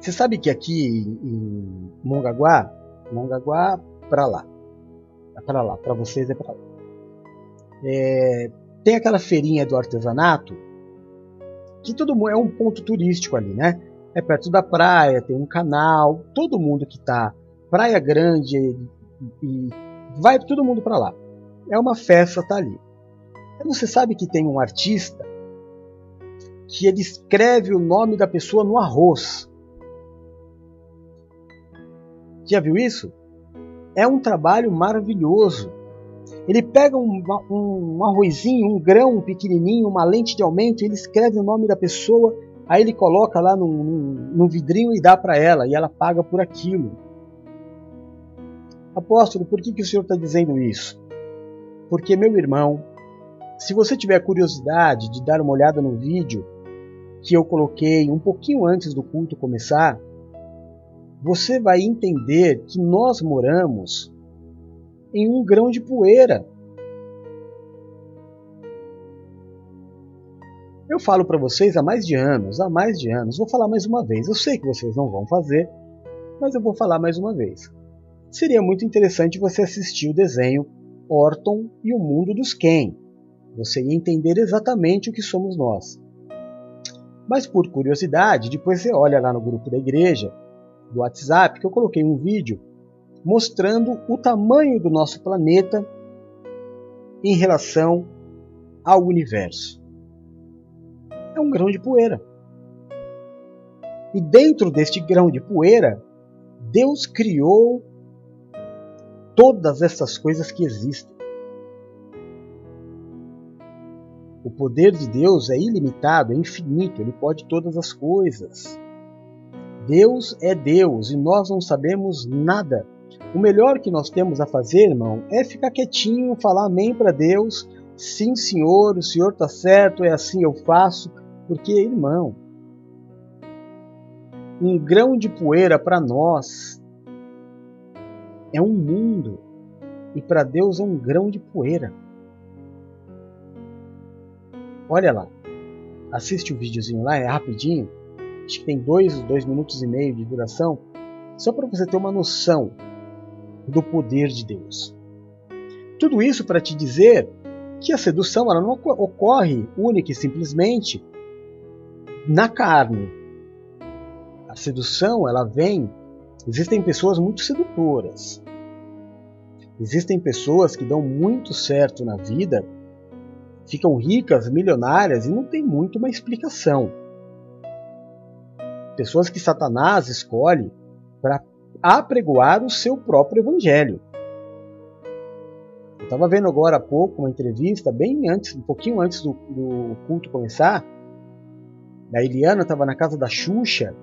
Você sabe que aqui em Mongaguá, Mongaguá para lá, é para lá, para vocês é para lá. É, tem aquela feirinha do artesanato que todo mundo é um ponto turístico ali, né? É perto da praia, tem um canal, todo mundo que tá Praia Grande e, e vai todo mundo para lá. É uma festa tá ali. Você sabe que tem um artista que ele escreve o nome da pessoa no arroz. Já viu isso? É um trabalho maravilhoso. Ele pega um, um, um arrozinho, um grão pequenininho, uma lente de aumento, ele escreve o nome da pessoa, aí ele coloca lá num, num vidrinho e dá para ela, e ela paga por aquilo. Apóstolo, por que, que o senhor está dizendo isso? Porque, meu irmão, se você tiver curiosidade de dar uma olhada no vídeo que eu coloquei um pouquinho antes do culto começar, você vai entender que nós moramos em um grão de poeira. Eu falo para vocês há mais de anos, há mais de anos, vou falar mais uma vez. Eu sei que vocês não vão fazer, mas eu vou falar mais uma vez. Seria muito interessante você assistir o desenho Orton e o Mundo dos Ken. Você ia entender exatamente o que somos nós. Mas por curiosidade, depois você olha lá no grupo da igreja, do WhatsApp, que eu coloquei um vídeo mostrando o tamanho do nosso planeta em relação ao universo. É um grão de poeira. E dentro deste grão de poeira, Deus criou todas essas coisas que existem. O poder de Deus é ilimitado, é infinito, ele pode todas as coisas. Deus é Deus e nós não sabemos nada. O melhor que nós temos a fazer, irmão, é ficar quietinho, falar amém para Deus. Sim, senhor, o senhor está certo, é assim eu faço. Porque, irmão, um grão de poeira para nós é um mundo e para Deus é um grão de poeira. Olha lá, assiste o videozinho lá, é rapidinho, acho que tem dois, dois minutos e meio de duração, só para você ter uma noção do poder de Deus. Tudo isso para te dizer que a sedução ela não ocorre única e simplesmente na carne. A sedução ela vem. Existem pessoas muito sedutoras. Existem pessoas que dão muito certo na vida ficam ricas, milionárias e não tem muito uma explicação. Pessoas que Satanás escolhe para apregoar o seu próprio evangelho. Eu estava vendo agora há pouco uma entrevista, bem antes, um pouquinho antes do, do culto começar. A Eliana estava na casa da Xuxa.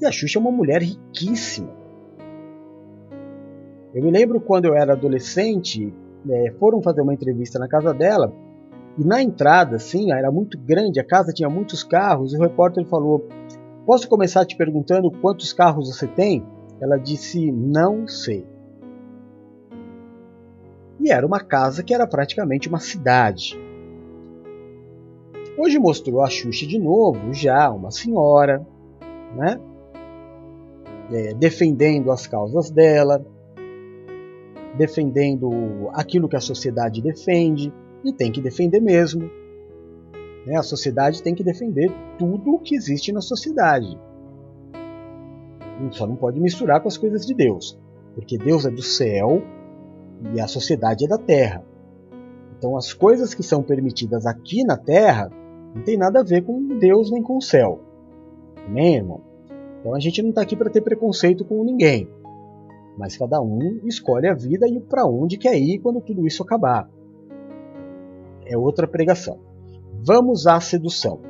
E a Xuxa é uma mulher riquíssima. Eu me lembro quando eu era adolescente, é, foram fazer uma entrevista na casa dela e na entrada, assim, era muito grande, a casa tinha muitos carros. E o repórter falou: Posso começar te perguntando quantos carros você tem? Ela disse: Não sei. E era uma casa que era praticamente uma cidade. Hoje mostrou a Xuxa de novo, já uma senhora, né? É, defendendo as causas dela, defendendo aquilo que a sociedade defende, e tem que defender mesmo. Né? A sociedade tem que defender tudo o que existe na sociedade. Só não pode misturar com as coisas de Deus, porque Deus é do céu e a sociedade é da terra. Então as coisas que são permitidas aqui na terra não tem nada a ver com Deus nem com o céu. Amém, irmão? Então a gente não está aqui para ter preconceito com ninguém mas cada um escolhe a vida e para onde quer ir quando tudo isso acabar. É outra pregação. Vamos à sedução.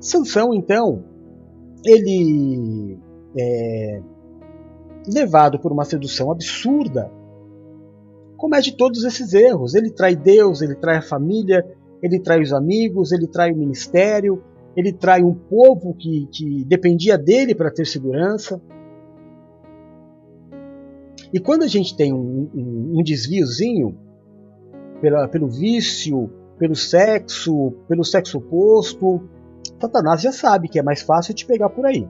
Sansão, então, ele é levado por uma sedução absurda, comete todos esses erros. Ele trai Deus, ele trai a família, ele trai os amigos, ele trai o ministério, ele trai um povo que, que dependia dele para ter segurança. E quando a gente tem um, um, um desviozinho pela, pelo vício, pelo sexo, pelo sexo oposto, Satanás já sabe que é mais fácil te pegar por aí.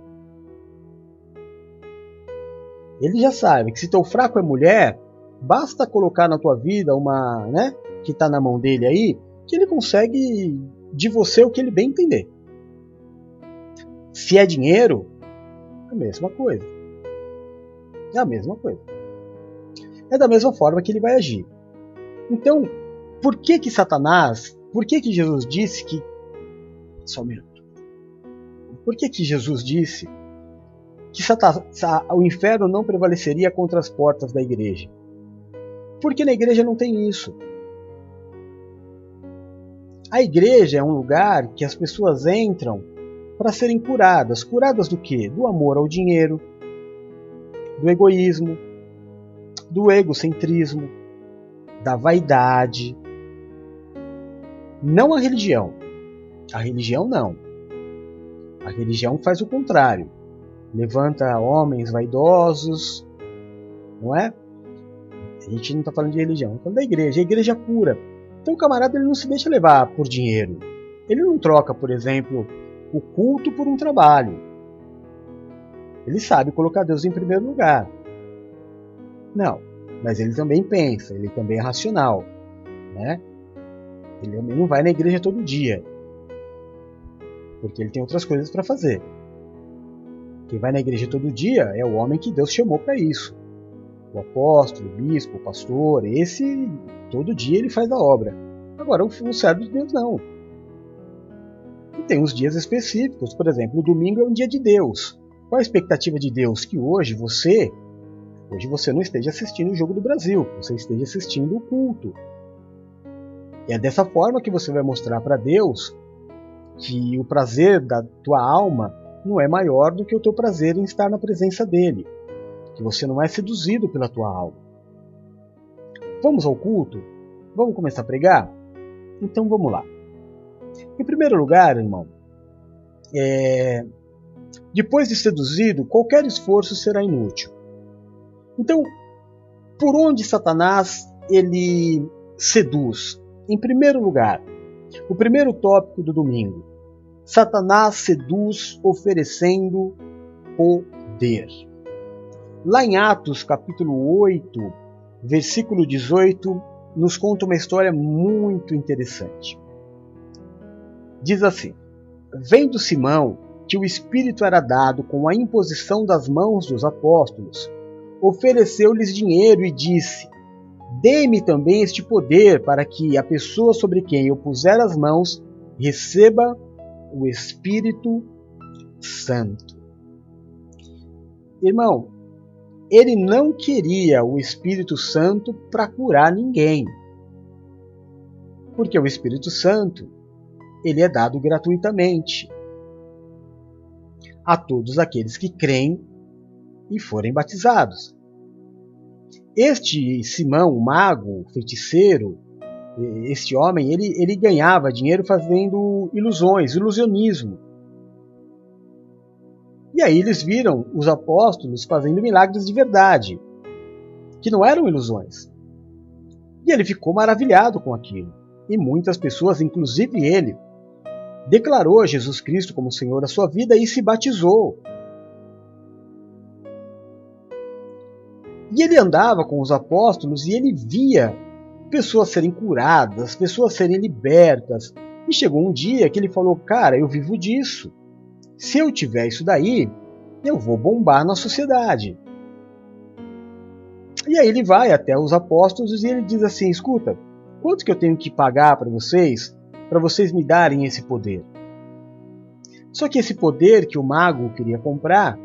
Ele já sabe que se teu fraco é mulher, basta colocar na tua vida uma, né, que está na mão dele aí, que ele consegue de você o que ele bem entender. Se é dinheiro, é a mesma coisa. É a mesma coisa é da mesma forma que ele vai agir. Então, por que que Satanás, por que que Jesus disse que só um minuto. Por que que Jesus disse que o inferno não prevaleceria contra as portas da igreja? Porque na igreja não tem isso. A igreja é um lugar que as pessoas entram para serem curadas. Curadas do quê? Do amor ao dinheiro, do egoísmo, do egocentrismo, da vaidade. Não a religião. A religião não. A religião faz o contrário. Levanta homens vaidosos, não é? A gente não está falando de religião, está falando da igreja. A igreja cura. Então o camarada ele não se deixa levar por dinheiro. Ele não troca, por exemplo, o culto por um trabalho. Ele sabe colocar Deus em primeiro lugar. Não, mas ele também pensa, ele também é racional, né? Ele não vai na igreja todo dia, porque ele tem outras coisas para fazer. Quem vai na igreja todo dia é o homem que Deus chamou para isso. O apóstolo, o bispo, o pastor, esse todo dia ele faz a obra. Agora o servo de Deus não. E tem uns dias específicos, por exemplo, o domingo é um dia de Deus. Qual a expectativa de Deus? Que hoje você, hoje você não esteja assistindo o jogo do Brasil, você esteja assistindo o culto. E é dessa forma que você vai mostrar para Deus que o prazer da tua alma não é maior do que o teu prazer em estar na presença dele, que você não é seduzido pela tua alma. Vamos ao culto? Vamos começar a pregar? Então vamos lá. Em primeiro lugar, irmão, é, depois de seduzido, qualquer esforço será inútil. Então, por onde Satanás ele seduz? Em primeiro lugar, o primeiro tópico do domingo. Satanás seduz oferecendo poder. Lá em Atos capítulo 8, versículo 18, nos conta uma história muito interessante. Diz assim: Vendo Simão que o Espírito era dado com a imposição das mãos dos apóstolos, ofereceu-lhes dinheiro e disse: Dê-me também este poder, para que a pessoa sobre quem eu puser as mãos receba o Espírito Santo. Irmão, ele não queria o Espírito Santo para curar ninguém. Porque o Espírito Santo, ele é dado gratuitamente a todos aqueles que creem e forem batizados. Este Simão, o mago, feiticeiro, este homem, ele, ele ganhava dinheiro fazendo ilusões, ilusionismo. E aí eles viram os apóstolos fazendo milagres de verdade, que não eram ilusões. E ele ficou maravilhado com aquilo. E muitas pessoas, inclusive ele, declarou Jesus Cristo como Senhor da sua vida e se batizou. E ele andava com os apóstolos e ele via pessoas serem curadas, pessoas serem libertas. E chegou um dia que ele falou: Cara, eu vivo disso. Se eu tiver isso daí, eu vou bombar na sociedade. E aí ele vai até os apóstolos e ele diz assim: Escuta, quanto que eu tenho que pagar para vocês para vocês me darem esse poder. Só que esse poder que o mago queria comprar,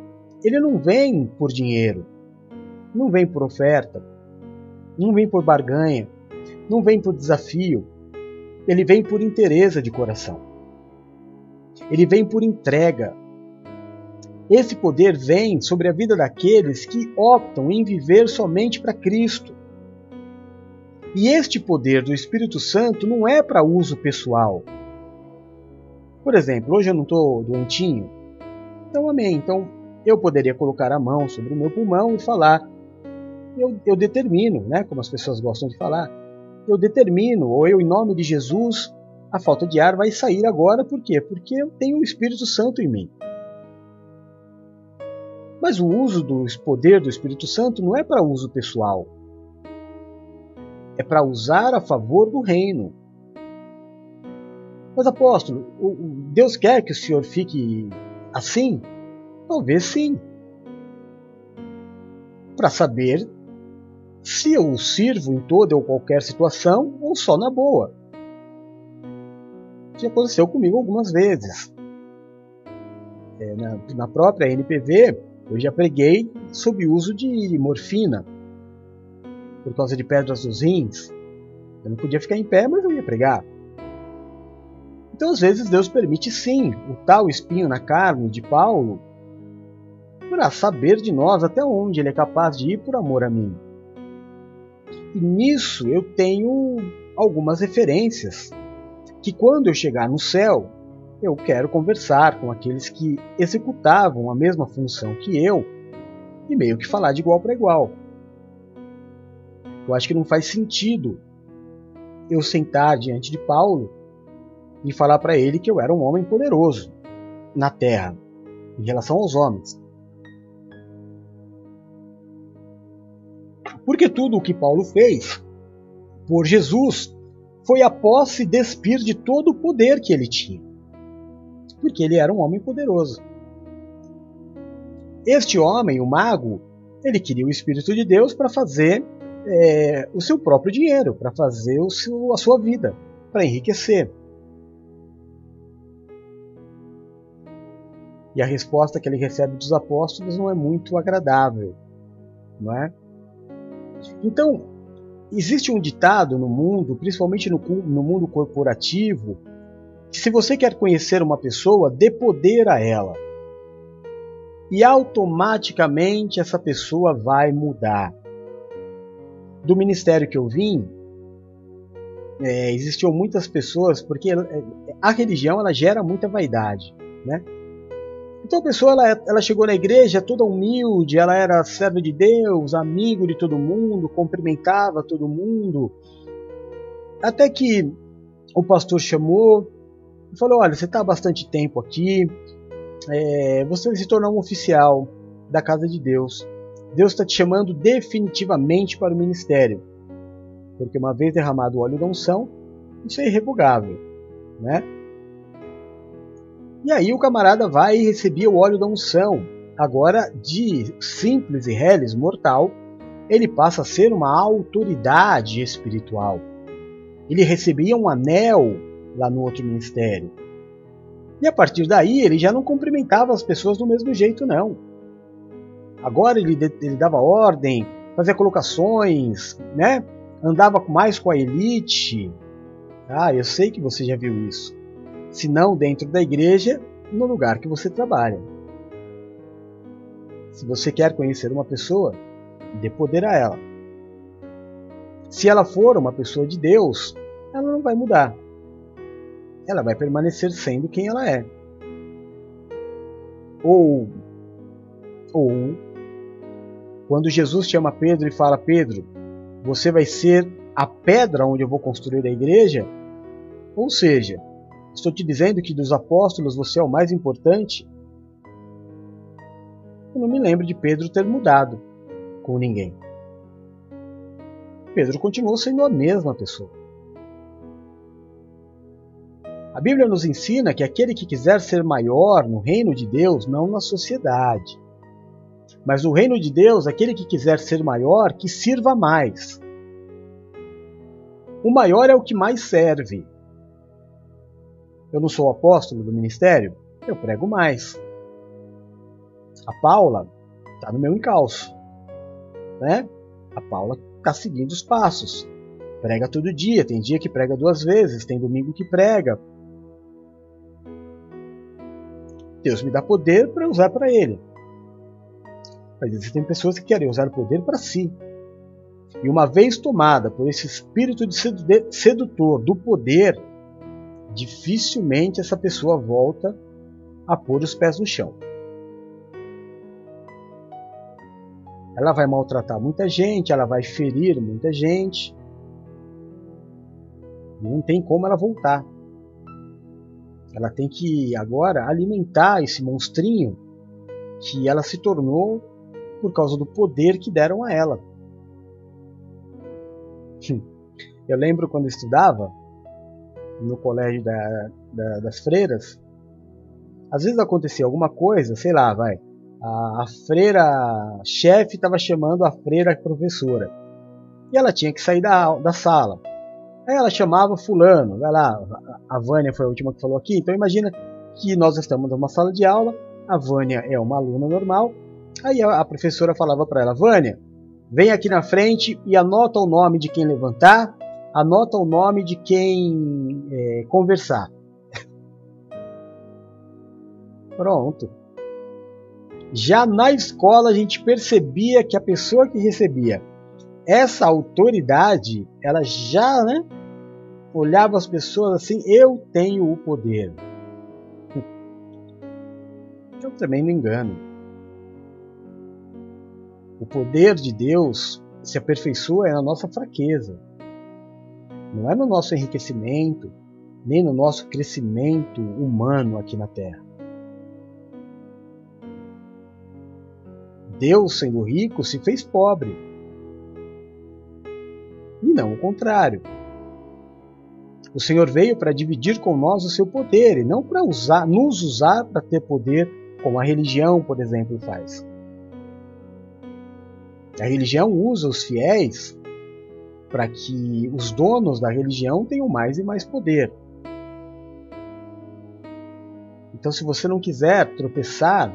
ele não vem por dinheiro, não vem por oferta, não vem por barganha, não vem por desafio, ele vem por interesse de coração. Ele vem por entrega. Esse poder vem sobre a vida daqueles que optam em viver somente para Cristo. E este poder do Espírito Santo não é para uso pessoal. Por exemplo, hoje eu não estou doentinho, então amém. Então eu poderia colocar a mão sobre o meu pulmão e falar. Eu, eu determino, né, como as pessoas gostam de falar, eu determino, ou eu, em nome de Jesus, a falta de ar vai sair agora, por quê? Porque eu tenho o Espírito Santo em mim. Mas o uso do poder do Espírito Santo não é para uso pessoal é para usar a favor do reino. Mas apóstolo, Deus quer que o senhor fique assim? Talvez sim. Para saber se eu o sirvo em toda ou qualquer situação ou só na boa. Isso aconteceu comigo algumas vezes. É, na, na própria NPV, eu já preguei sobre o uso de morfina por causa de pedras nos rins. Eu não podia ficar em pé, mas eu ia pregar. Então, às vezes, Deus permite sim o tal espinho na carne de Paulo para saber de nós até onde ele é capaz de ir por amor a mim. E nisso eu tenho algumas referências que quando eu chegar no céu, eu quero conversar com aqueles que executavam a mesma função que eu e meio que falar de igual para igual. Eu acho que não faz sentido eu sentar diante de Paulo e falar para ele que eu era um homem poderoso na terra em relação aos homens. Porque tudo o que Paulo fez por Jesus foi a posse despir de todo o poder que ele tinha. Porque ele era um homem poderoso. Este homem, o mago, ele queria o Espírito de Deus para fazer é, o seu próprio dinheiro, para fazer o seu, a sua vida, para enriquecer. E a resposta que ele recebe dos apóstolos não é muito agradável, não é? Então, existe um ditado no mundo, principalmente no, no mundo corporativo, que se você quer conhecer uma pessoa, dê poder a ela. E automaticamente essa pessoa vai mudar. Do ministério que eu vim, é, existiam muitas pessoas, porque a religião ela gera muita vaidade, né? Então a pessoa ela, ela chegou na igreja toda humilde, ela era serva de Deus, amigo de todo mundo, cumprimentava todo mundo. Até que o pastor chamou e falou: Olha, você está há bastante tempo aqui, é, você se tornar um oficial da casa de Deus. Deus está te chamando definitivamente para o ministério, porque uma vez derramado o óleo da unção, isso é irrevogável, né? E aí o camarada vai e recebia o óleo da unção. Agora, de simples e reles mortal, ele passa a ser uma autoridade espiritual. Ele recebia um anel lá no outro ministério. E a partir daí ele já não cumprimentava as pessoas do mesmo jeito, não. Agora ele, ele dava ordem, fazia colocações, né? andava mais com a elite. Ah, eu sei que você já viu isso se não dentro da igreja, no lugar que você trabalha. Se você quer conhecer uma pessoa, dê poder a ela. Se ela for uma pessoa de Deus, ela não vai mudar. Ela vai permanecer sendo quem ela é. Ou, ou, quando Jesus chama Pedro e fala: Pedro, você vai ser a pedra onde eu vou construir a igreja. Ou seja, Estou te dizendo que dos apóstolos você é o mais importante? Eu não me lembro de Pedro ter mudado com ninguém. Pedro continuou sendo a mesma pessoa. A Bíblia nos ensina que aquele que quiser ser maior no reino de Deus, não na sociedade, mas no reino de Deus, aquele que quiser ser maior, que sirva mais. O maior é o que mais serve. Eu não sou apóstolo do ministério? Eu prego mais. A Paula está no meu encalço. Né? A Paula está seguindo os passos. Prega todo dia, tem dia que prega duas vezes, tem domingo que prega. Deus me dá poder para usar para Ele. Mas existem pessoas que querem usar o poder para si. E uma vez tomada por esse espírito de sedutor do poder, dificilmente essa pessoa volta a pôr os pés no chão. Ela vai maltratar muita gente, ela vai ferir muita gente. Não tem como ela voltar. Ela tem que agora alimentar esse monstrinho que ela se tornou por causa do poder que deram a ela. Eu lembro quando estudava, no colégio da, da, das freiras, às vezes acontecia alguma coisa, sei lá, vai. A, a freira chefe estava chamando a freira professora. E ela tinha que sair da, da sala. Aí ela chamava fulano, vai lá, a Vânia foi a última que falou aqui, então imagina que nós estamos numa sala de aula, a Vânia é uma aluna normal, aí a, a professora falava para ela, Vânia, vem aqui na frente e anota o nome de quem levantar anota o nome de quem é, conversar. Pronto. Já na escola a gente percebia que a pessoa que recebia essa autoridade, ela já né, olhava as pessoas assim: eu tenho o poder. Eu também não engano. O poder de Deus se aperfeiçoa na nossa fraqueza. Não é no nosso enriquecimento, nem no nosso crescimento humano aqui na Terra. Deus, sendo rico, se fez pobre. E não o contrário. O Senhor veio para dividir com nós o seu poder e não para usar, nos usar para ter poder, como a religião, por exemplo, faz. A religião usa os fiéis para que os donos da religião tenham mais e mais poder. Então, se você não quiser tropeçar,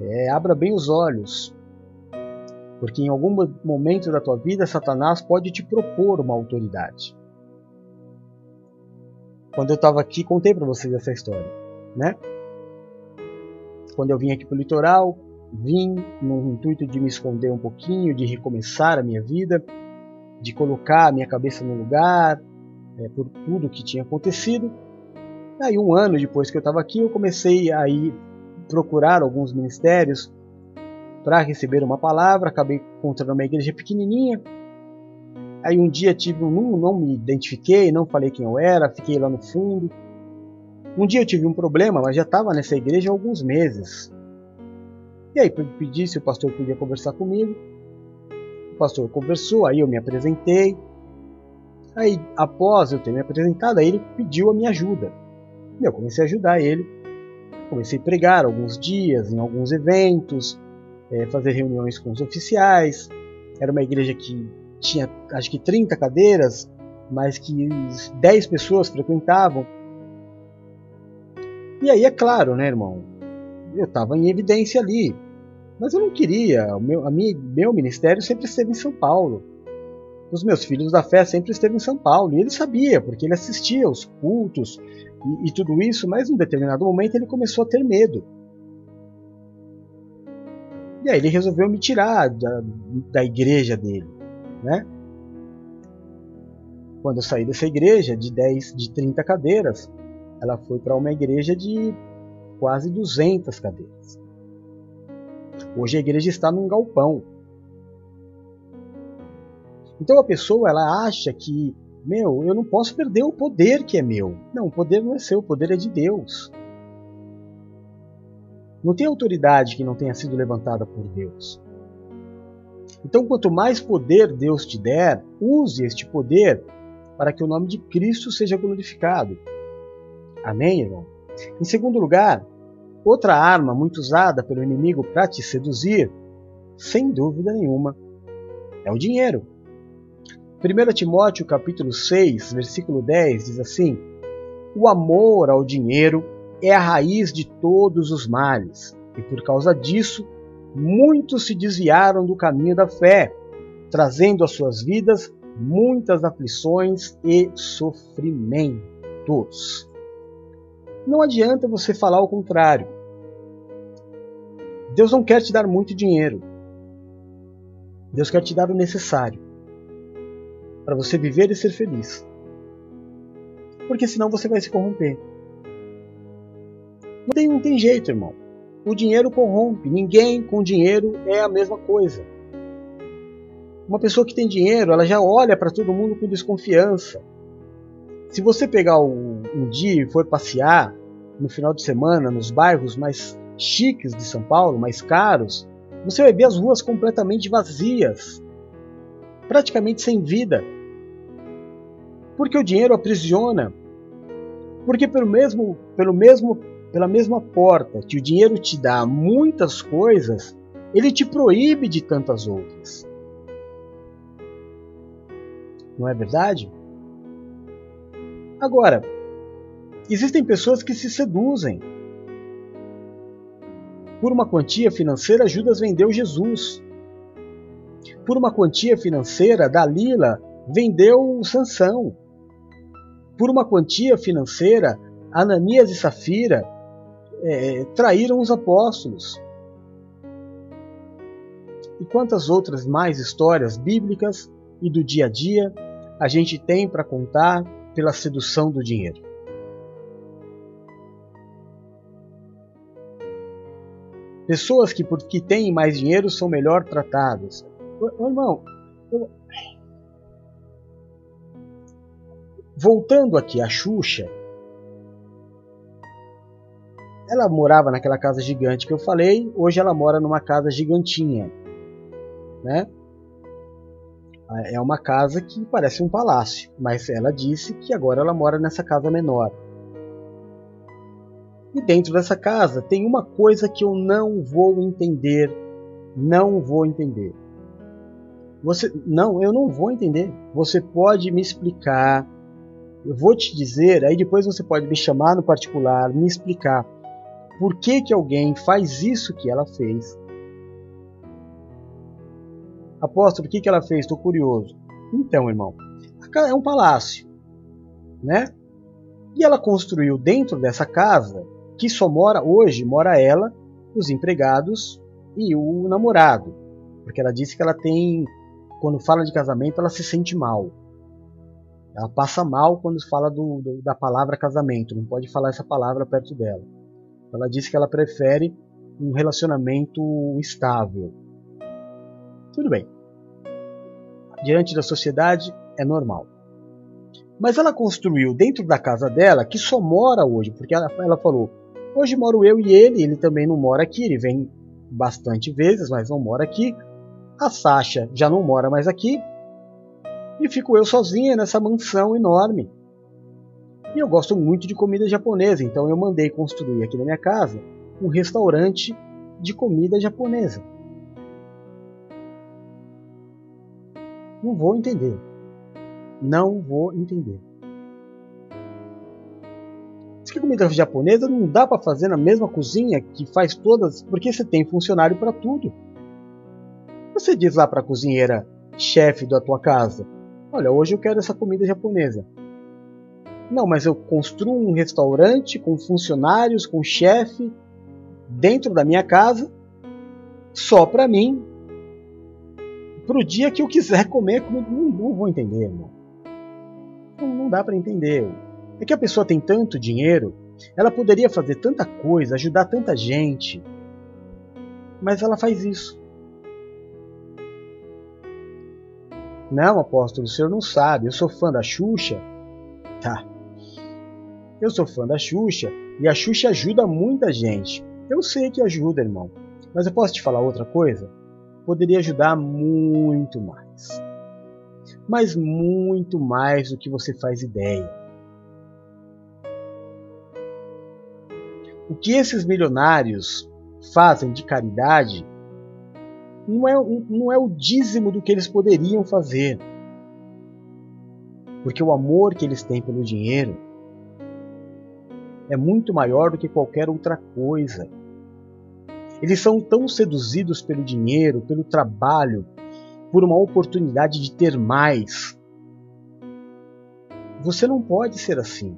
é, abra bem os olhos, porque em algum momento da tua vida Satanás pode te propor uma autoridade. Quando eu estava aqui, contei para vocês essa história, né? Quando eu vim aqui para o litoral, vim no intuito de me esconder um pouquinho, de recomeçar a minha vida, de colocar a minha cabeça no lugar, é, por tudo que tinha acontecido. Aí um ano depois que eu estava aqui, eu comecei a ir procurar alguns ministérios para receber uma palavra. Acabei encontrando uma igreja pequenininha. Aí um dia tive um, não me identifiquei, não falei quem eu era, fiquei lá no fundo. Um dia eu tive um problema, mas já estava nessa igreja há alguns meses. E aí pedi se o pastor podia conversar comigo. O pastor conversou, aí eu me apresentei. Aí, após eu ter me apresentado, aí ele pediu a minha ajuda. Eu comecei a ajudar ele. Comecei a pregar alguns dias em alguns eventos, é, fazer reuniões com os oficiais. Era uma igreja que tinha acho que 30 cadeiras, mas que 10 pessoas frequentavam. E aí é claro, né, irmão? Eu estava em evidência ali. Mas eu não queria. O meu, a minha, meu ministério sempre esteve em São Paulo. Os meus filhos da fé sempre esteve em São Paulo. E ele sabia, porque ele assistia aos cultos e, e tudo isso, mas em um determinado momento ele começou a ter medo. E aí ele resolveu me tirar da, da igreja dele. Né? Quando eu saí dessa igreja de 10, de 30 cadeiras, ela foi para uma igreja de quase 200 cadeiras. Hoje a igreja está num galpão. Então a pessoa ela acha que, meu, eu não posso perder o poder que é meu. Não, o poder não é seu, o poder é de Deus. Não tem autoridade que não tenha sido levantada por Deus. Então, quanto mais poder Deus te der, use este poder para que o nome de Cristo seja glorificado. Amém, irmão? Em segundo lugar, Outra arma muito usada pelo inimigo para te seduzir, sem dúvida nenhuma, é o dinheiro. 1 Timóteo capítulo 6, versículo 10 diz assim: O amor ao dinheiro é a raiz de todos os males, e por causa disso muitos se desviaram do caminho da fé, trazendo às suas vidas muitas aflições e sofrimentos. Não adianta você falar o contrário. Deus não quer te dar muito dinheiro. Deus quer te dar o necessário para você viver e ser feliz. Porque senão você vai se corromper. Não tem, não tem jeito, irmão. O dinheiro corrompe. Ninguém com dinheiro é a mesma coisa. Uma pessoa que tem dinheiro, ela já olha para todo mundo com desconfiança. Se você pegar um, um dia e for passear no final de semana nos bairros mais chiques de São Paulo, mais caros, você vai ver as ruas completamente vazias, praticamente sem vida. Porque o dinheiro aprisiona. Porque pelo mesmo, pelo mesmo, pela mesma porta que o dinheiro te dá muitas coisas, ele te proíbe de tantas outras. Não é verdade? Agora, existem pessoas que se seduzem. Por uma quantia financeira, Judas vendeu Jesus. Por uma quantia financeira, Dalila vendeu Sansão. Por uma quantia financeira, Ananias e Safira é, traíram os apóstolos. e quantas outras mais histórias bíblicas e do dia a dia a gente tem para contar pela sedução do dinheiro. Pessoas que, porque têm mais dinheiro, são melhor tratadas. Ô, irmão, eu... voltando aqui a Xuxa, ela morava naquela casa gigante que eu falei, hoje ela mora numa casa gigantinha, né? É uma casa que parece um palácio, mas ela disse que agora ela mora nessa casa menor. E dentro dessa casa tem uma coisa que eu não vou entender, não vou entender. Você, não, eu não vou entender. Você pode me explicar. Eu vou te dizer, aí depois você pode me chamar no particular, me explicar por que que alguém faz isso que ela fez. Apóstolo, o que que ela fez? Estou curioso. Então, irmão, é um palácio, né? E ela construiu dentro dessa casa que só mora hoje, mora ela, os empregados e o namorado. Porque ela disse que ela tem, quando fala de casamento, ela se sente mal. Ela passa mal quando fala do, do, da palavra casamento, não pode falar essa palavra perto dela. Ela disse que ela prefere um relacionamento estável. Tudo bem. Diante da sociedade é normal. Mas ela construiu dentro da casa dela, que só mora hoje, porque ela, ela falou: Hoje moro eu e ele, ele também não mora aqui, ele vem bastante vezes, mas não mora aqui. A Sasha já não mora mais aqui. E fico eu sozinha nessa mansão enorme. E eu gosto muito de comida japonesa, então eu mandei construir aqui na minha casa um restaurante de comida japonesa. Não vou entender. Não vou entender que comida japonesa não dá para fazer na mesma cozinha que faz todas, porque você tem funcionário para tudo. Você diz lá para a cozinheira, chefe da tua casa, olha, hoje eu quero essa comida japonesa. Não, mas eu construo um restaurante com funcionários, com chefe, dentro da minha casa, só para mim, pro dia que eu quiser comer, não, não vou entender, irmão. Não, não dá para entender. É que a pessoa tem tanto dinheiro, ela poderia fazer tanta coisa, ajudar tanta gente, mas ela faz isso. Não, apóstolo, o senhor não sabe, eu sou fã da Xuxa. Tá. Eu sou fã da Xuxa e a Xuxa ajuda muita gente. Eu sei que ajuda, irmão. Mas eu posso te falar outra coisa? Poderia ajudar muito mais. Mas muito mais do que você faz ideia. O que esses milionários fazem de caridade não é, não é o dízimo do que eles poderiam fazer. Porque o amor que eles têm pelo dinheiro é muito maior do que qualquer outra coisa. Eles são tão seduzidos pelo dinheiro, pelo trabalho, por uma oportunidade de ter mais. Você não pode ser assim.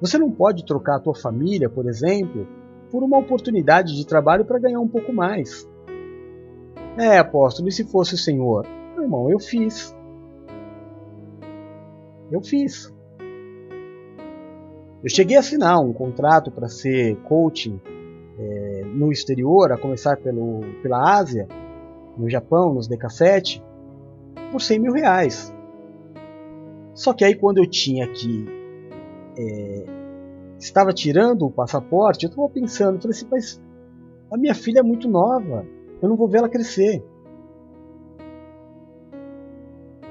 Você não pode trocar a tua família, por exemplo, por uma oportunidade de trabalho para ganhar um pouco mais. É, apóstolo, e se fosse o Senhor? Meu irmão, eu fiz. Eu fiz. Eu cheguei a assinar um contrato para ser coaching é, no exterior, a começar pelo, pela Ásia, no Japão, nos DK7, por 100 mil reais. Só que aí quando eu tinha que é, estava tirando o passaporte, eu estava pensando, falei assim, mas a minha filha é muito nova, eu não vou ver ela crescer.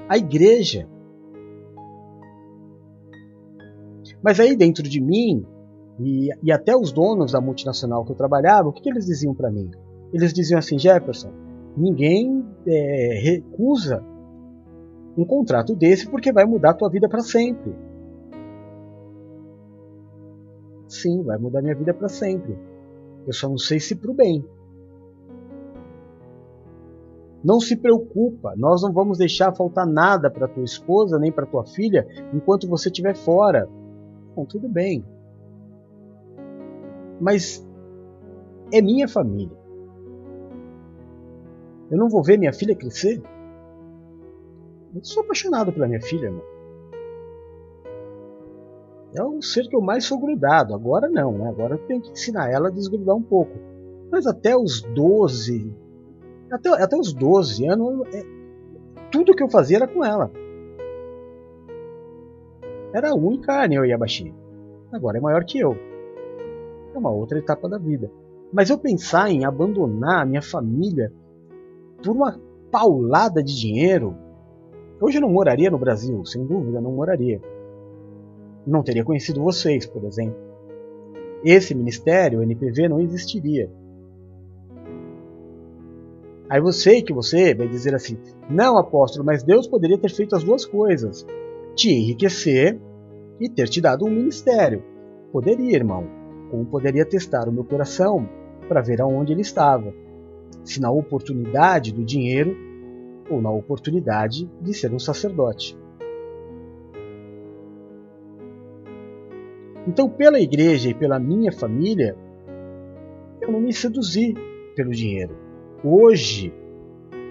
A igreja. Mas aí dentro de mim, e, e até os donos da multinacional que eu trabalhava, o que, que eles diziam para mim? Eles diziam assim, Jefferson, ninguém é, recusa um contrato desse porque vai mudar a tua vida para sempre. Sim, vai mudar minha vida para sempre. Eu só não sei se para o bem. Não se preocupa, nós não vamos deixar faltar nada para tua esposa nem para tua filha enquanto você estiver fora. Bom, tudo bem. Mas é minha família. Eu não vou ver minha filha crescer? Eu sou apaixonado pela minha filha, irmão. É o ser que eu mais sou grudado. Agora não, né? Agora eu tenho que ensinar ela a desgrudar um pouco. Mas até os 12, até, até os 12 anos, é, tudo que eu fazia era com ela. Era a única eu e a. Agora é maior que eu. É uma outra etapa da vida. Mas eu pensar em abandonar a minha família por uma paulada de dinheiro, hoje eu não moraria no Brasil, sem dúvida, não moraria. Não teria conhecido vocês, por exemplo. Esse ministério, o NPV, não existiria. Aí você que você vai dizer assim: não, apóstolo, mas Deus poderia ter feito as duas coisas: te enriquecer e ter te dado um ministério. Poderia, irmão. Como poderia testar o meu coração para ver aonde ele estava. Se na oportunidade do dinheiro ou na oportunidade de ser um sacerdote. Então, pela igreja e pela minha família, eu não me seduzi pelo dinheiro hoje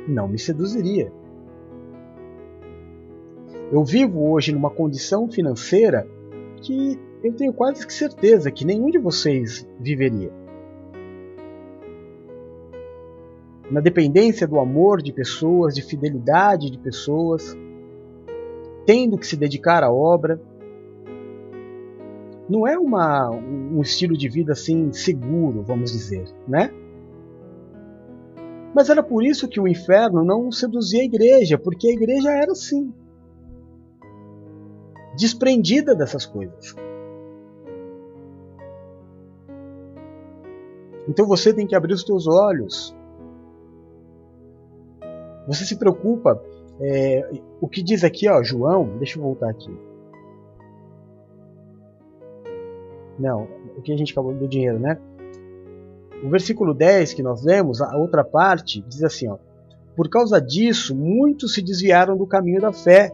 não me seduziria. Eu vivo hoje numa condição financeira que eu tenho quase que certeza que nenhum de vocês viveria. Na dependência do amor de pessoas, de fidelidade de pessoas, tendo que se dedicar à obra. Não é uma, um estilo de vida assim seguro, vamos dizer, né? Mas era por isso que o inferno não seduzia a igreja, porque a igreja era assim desprendida dessas coisas. Então você tem que abrir os teus olhos. Você se preocupa. É, o que diz aqui, ó, João, deixa eu voltar aqui. Não, o que a gente acabou do dinheiro, né? O versículo 10 que nós lemos, a outra parte, diz assim: ó, Por causa disso, muitos se desviaram do caminho da fé,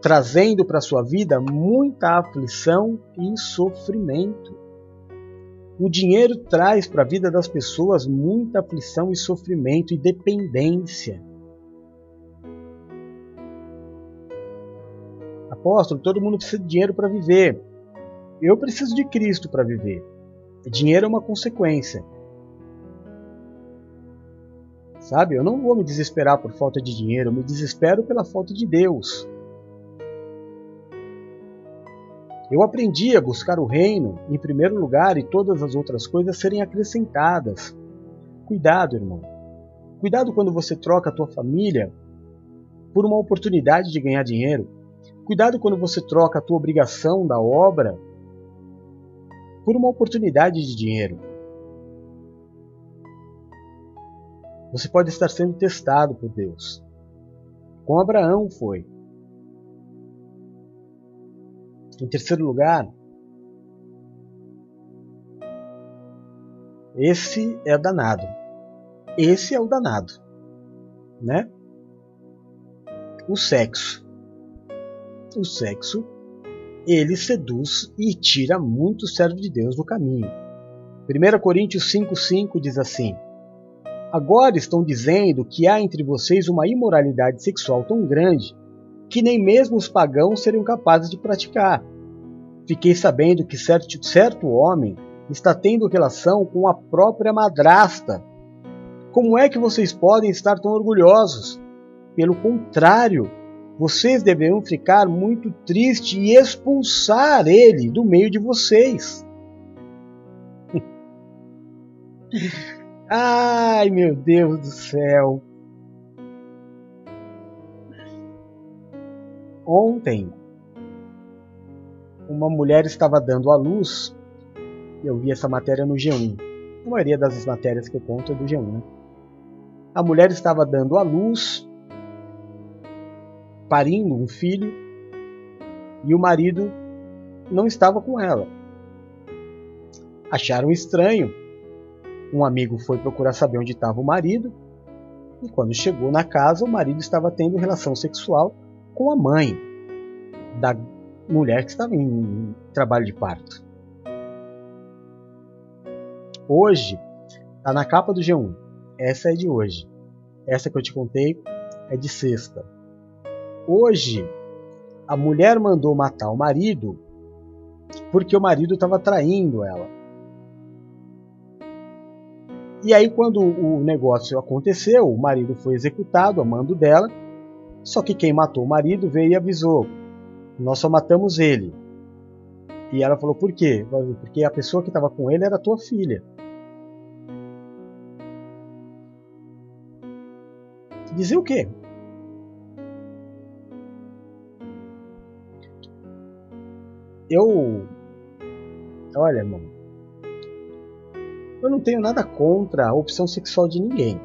trazendo para sua vida muita aflição e sofrimento. O dinheiro traz para a vida das pessoas muita aflição e sofrimento e dependência. Apóstolo, todo mundo precisa de dinheiro para viver. Eu preciso de Cristo para viver. Dinheiro é uma consequência. Sabe? Eu não vou me desesperar por falta de dinheiro, eu me desespero pela falta de Deus. Eu aprendi a buscar o reino em primeiro lugar e todas as outras coisas serem acrescentadas. Cuidado, irmão. Cuidado quando você troca a tua família por uma oportunidade de ganhar dinheiro. Cuidado quando você troca a tua obrigação da obra por uma oportunidade de dinheiro. Você pode estar sendo testado por Deus. Com Abraão foi. Em terceiro lugar, esse é danado. Esse é o danado, né? O sexo. O sexo ele seduz e tira muito servo de Deus do caminho. 1 Coríntios 5,5 diz assim: Agora estão dizendo que há entre vocês uma imoralidade sexual tão grande que nem mesmo os pagãos seriam capazes de praticar. Fiquei sabendo que certo, certo homem está tendo relação com a própria madrasta. Como é que vocês podem estar tão orgulhosos? Pelo contrário, vocês deverão ficar muito tristes e expulsar ele do meio de vocês. Ai, meu Deus do céu. Ontem, uma mulher estava dando à luz. Eu vi essa matéria no G1. A maioria das matérias que eu conto é do G1. Né? A mulher estava dando à luz parindo um filho e o marido não estava com ela. Acharam estranho. Um amigo foi procurar saber onde estava o marido e quando chegou na casa, o marido estava tendo relação sexual com a mãe da mulher que estava em trabalho de parto. Hoje, está na capa do G1. Essa é de hoje. essa que eu te contei é de sexta. Hoje, a mulher mandou matar o marido porque o marido estava traindo ela. E aí, quando o negócio aconteceu, o marido foi executado a mando dela. Só que quem matou o marido veio e avisou: Nós só matamos ele. E ela falou: Por quê? Porque a pessoa que estava com ele era tua filha. Dizer o quê? Eu. Olha, irmão. Eu não tenho nada contra a opção sexual de ninguém.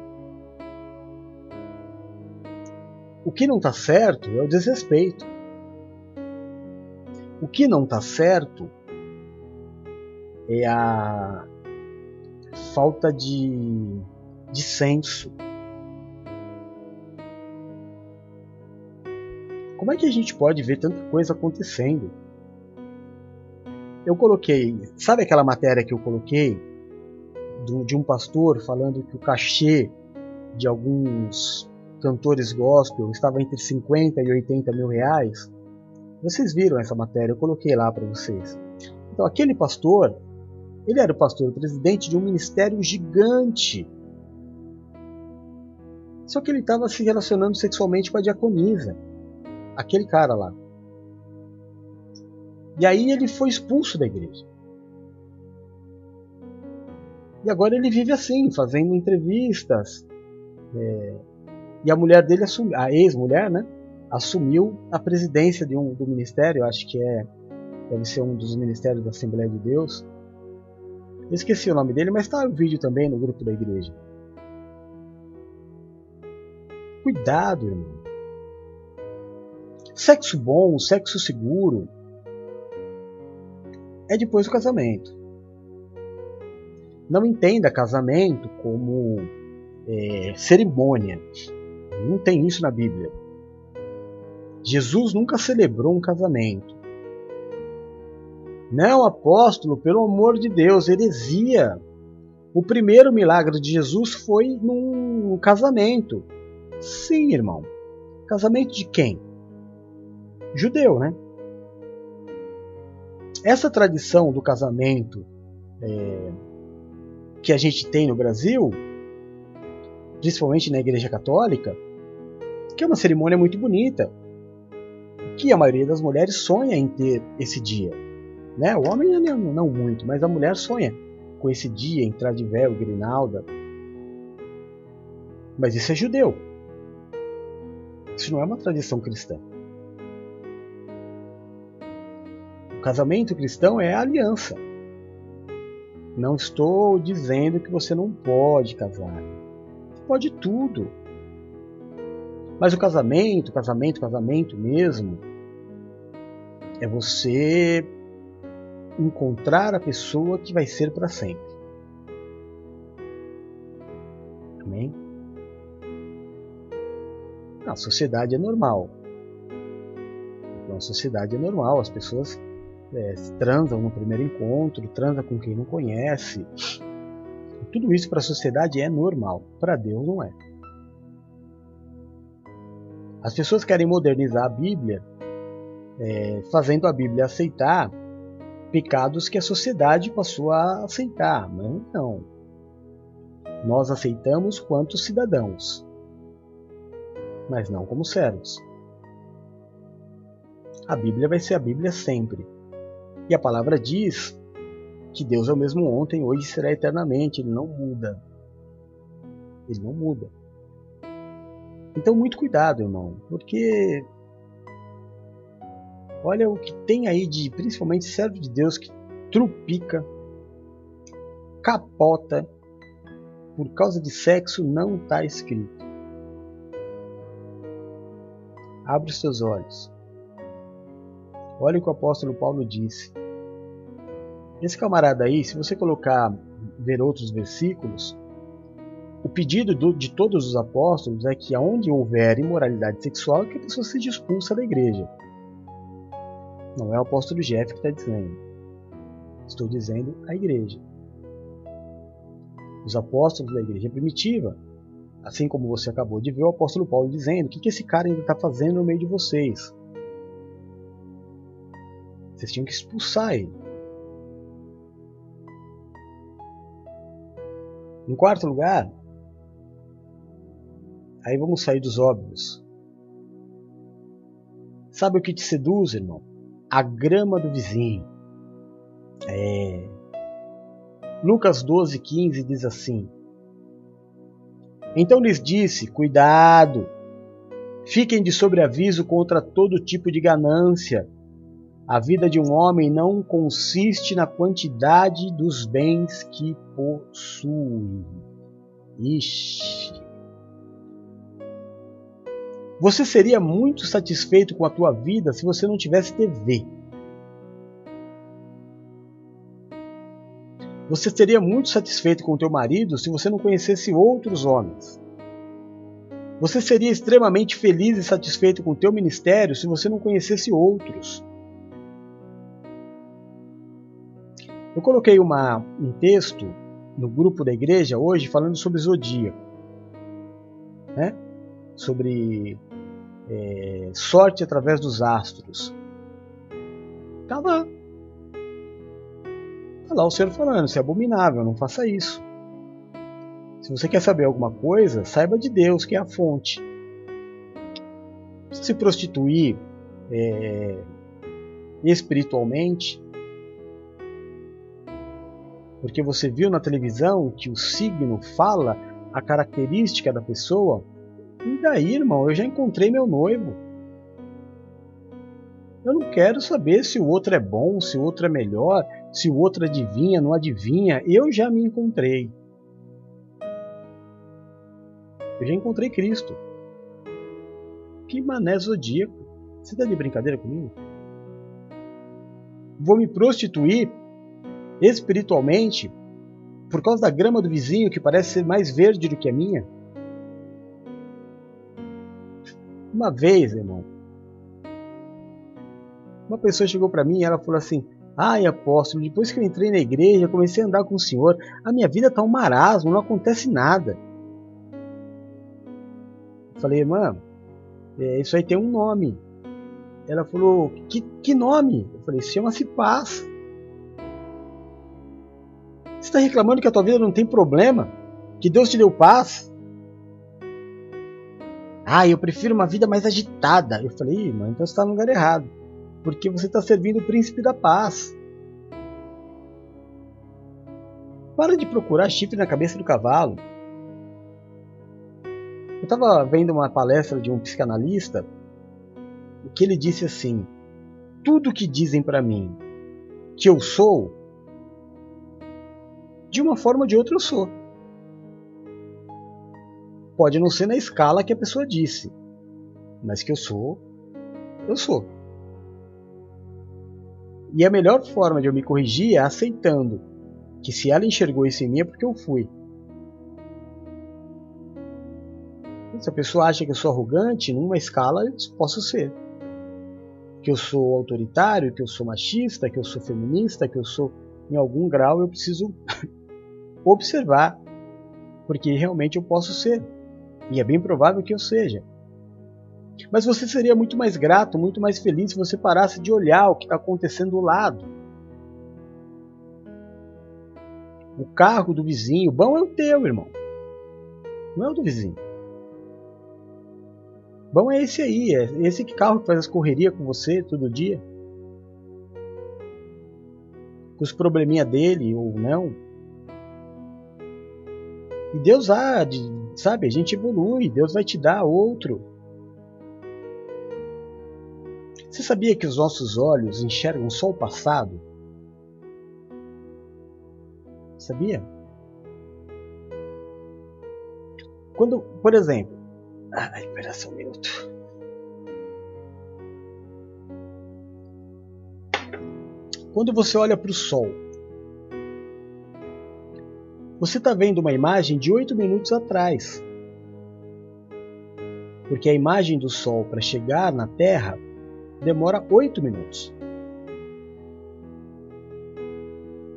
O que não está certo é o desrespeito. O que não está certo é a falta de, de senso. Como é que a gente pode ver tanta coisa acontecendo? Eu coloquei, sabe aquela matéria que eu coloquei de um pastor falando que o cachê de alguns cantores gospel estava entre 50 e 80 mil reais? Vocês viram essa matéria, eu coloquei lá para vocês. Então, aquele pastor, ele era o pastor presidente de um ministério gigante. Só que ele estava se relacionando sexualmente com a diaconisa, aquele cara lá. E aí ele foi expulso da igreja. E agora ele vive assim, fazendo entrevistas. É, e a mulher dele a ex-mulher, né? Assumiu a presidência de um, do ministério, acho que é. Deve ser um dos ministérios da Assembleia de Deus. Eu esqueci o nome dele, mas está o vídeo também no grupo da igreja. Cuidado, irmão. Sexo bom, sexo seguro, é depois do casamento. Não entenda casamento como é, cerimônia. Não tem isso na Bíblia. Jesus nunca celebrou um casamento. Não, apóstolo, pelo amor de Deus, heresia. O primeiro milagre de Jesus foi num casamento. Sim, irmão. Casamento de quem? Judeu, né? Essa tradição do casamento é, que a gente tem no Brasil, principalmente na Igreja Católica, que é uma cerimônia muito bonita, que a maioria das mulheres sonha em ter esse dia. Né? O homem não, não muito, mas a mulher sonha com esse dia, entrar de véu, grinalda. Mas isso é judeu. Isso não é uma tradição cristã. Casamento cristão é a aliança. Não estou dizendo que você não pode casar. Você pode tudo. Mas o casamento, casamento, casamento mesmo, é você encontrar a pessoa que vai ser para sempre. Amém? A sociedade é normal. A sociedade é normal, as pessoas é, transam no primeiro encontro, transa com quem não conhece. Tudo isso para a sociedade é normal, para Deus não é. As pessoas querem modernizar a Bíblia, é, fazendo a Bíblia aceitar pecados que a sociedade passou a aceitar, mas não. Nós aceitamos quanto cidadãos, mas não como servos. A Bíblia vai ser a Bíblia sempre. E a palavra diz que Deus é o mesmo ontem, hoje e será eternamente, ele não muda. Ele não muda. Então, muito cuidado, irmão, porque olha o que tem aí de, principalmente, servo de Deus que trupica, capota por causa de sexo, não está escrito. Abre os seus olhos. Olha o que o apóstolo Paulo disse. Esse camarada aí, se você colocar, ver outros versículos, o pedido do, de todos os apóstolos é que aonde houver imoralidade sexual, que a pessoa seja expulsa da igreja. Não é o apóstolo Jeff que está dizendo. Estou dizendo a igreja. Os apóstolos da igreja primitiva, Assim como você acabou de ver o apóstolo Paulo dizendo: o que, que esse cara ainda está fazendo no meio de vocês? Vocês tinham que expulsar ele. Em quarto lugar, aí vamos sair dos óbvios. Sabe o que te seduz, irmão? A grama do vizinho. É. Lucas 12, 15 diz assim: Então lhes disse: Cuidado, fiquem de sobreaviso contra todo tipo de ganância. A vida de um homem não consiste na quantidade dos bens que possui. Ixi. Você seria muito satisfeito com a tua vida se você não tivesse TV. Você seria muito satisfeito com o teu marido se você não conhecesse outros homens. Você seria extremamente feliz e satisfeito com o teu ministério se você não conhecesse outros. Eu coloquei uma, um texto no grupo da igreja hoje falando sobre zodíaco, né? sobre é, sorte através dos astros. Tá lá. Tá lá o Senhor falando, isso é abominável, não faça isso. Se você quer saber alguma coisa, saiba de Deus, que é a fonte. Se prostituir é, espiritualmente, porque você viu na televisão que o signo fala a característica da pessoa, e daí, irmão, eu já encontrei meu noivo. Eu não quero saber se o outro é bom, se o outro é melhor, se o outro adivinha, não adivinha. Eu já me encontrei. Eu já encontrei Cristo. Que mané zodíaco. Você tá de brincadeira comigo? Vou me prostituir espiritualmente por causa da grama do vizinho que parece ser mais verde do que a minha? Uma vez, irmão, uma pessoa chegou para mim e ela falou assim: Ai, apóstolo, depois que eu entrei na igreja, comecei a andar com o Senhor, a minha vida tá um marasmo, não acontece nada. Eu falei, irmã, é, isso aí tem um nome. Ela falou, que, que nome? Eu falei, chama-se paz. Você está reclamando que a tua vida não tem problema? Que Deus te deu paz? Ah, eu prefiro uma vida mais agitada. Eu falei, irmã, então você está no lugar errado. Porque você está servindo o príncipe da paz. Para de procurar chifre na cabeça do cavalo. Eu estava vendo uma palestra de um psicanalista que ele disse assim: Tudo que dizem para mim que eu sou, de uma forma ou de outra eu sou. Pode não ser na escala que a pessoa disse, mas que eu sou, eu sou. E a melhor forma de eu me corrigir é aceitando que se ela enxergou isso em mim é porque eu fui. Se a pessoa acha que eu sou arrogante, numa escala eu posso ser. Que eu sou autoritário, que eu sou machista, que eu sou feminista, que eu sou em algum grau eu preciso observar, porque realmente eu posso ser. E é bem provável que eu seja. Mas você seria muito mais grato, muito mais feliz se você parasse de olhar o que está acontecendo do lado. O carro do vizinho, bom é o teu, irmão. Não é o do vizinho. Bom é esse aí, é esse carro que faz as correrias com você todo dia. Com os probleminha dele ou não. E Deus há sabe, a gente evolui, Deus vai te dar outro. Você sabia que os nossos olhos enxergam só o passado? Sabia? Quando, por exemplo, ai, espera só um minuto. Quando você olha para o sol, você está vendo uma imagem de 8 minutos atrás. Porque a imagem do Sol para chegar na Terra demora 8 minutos.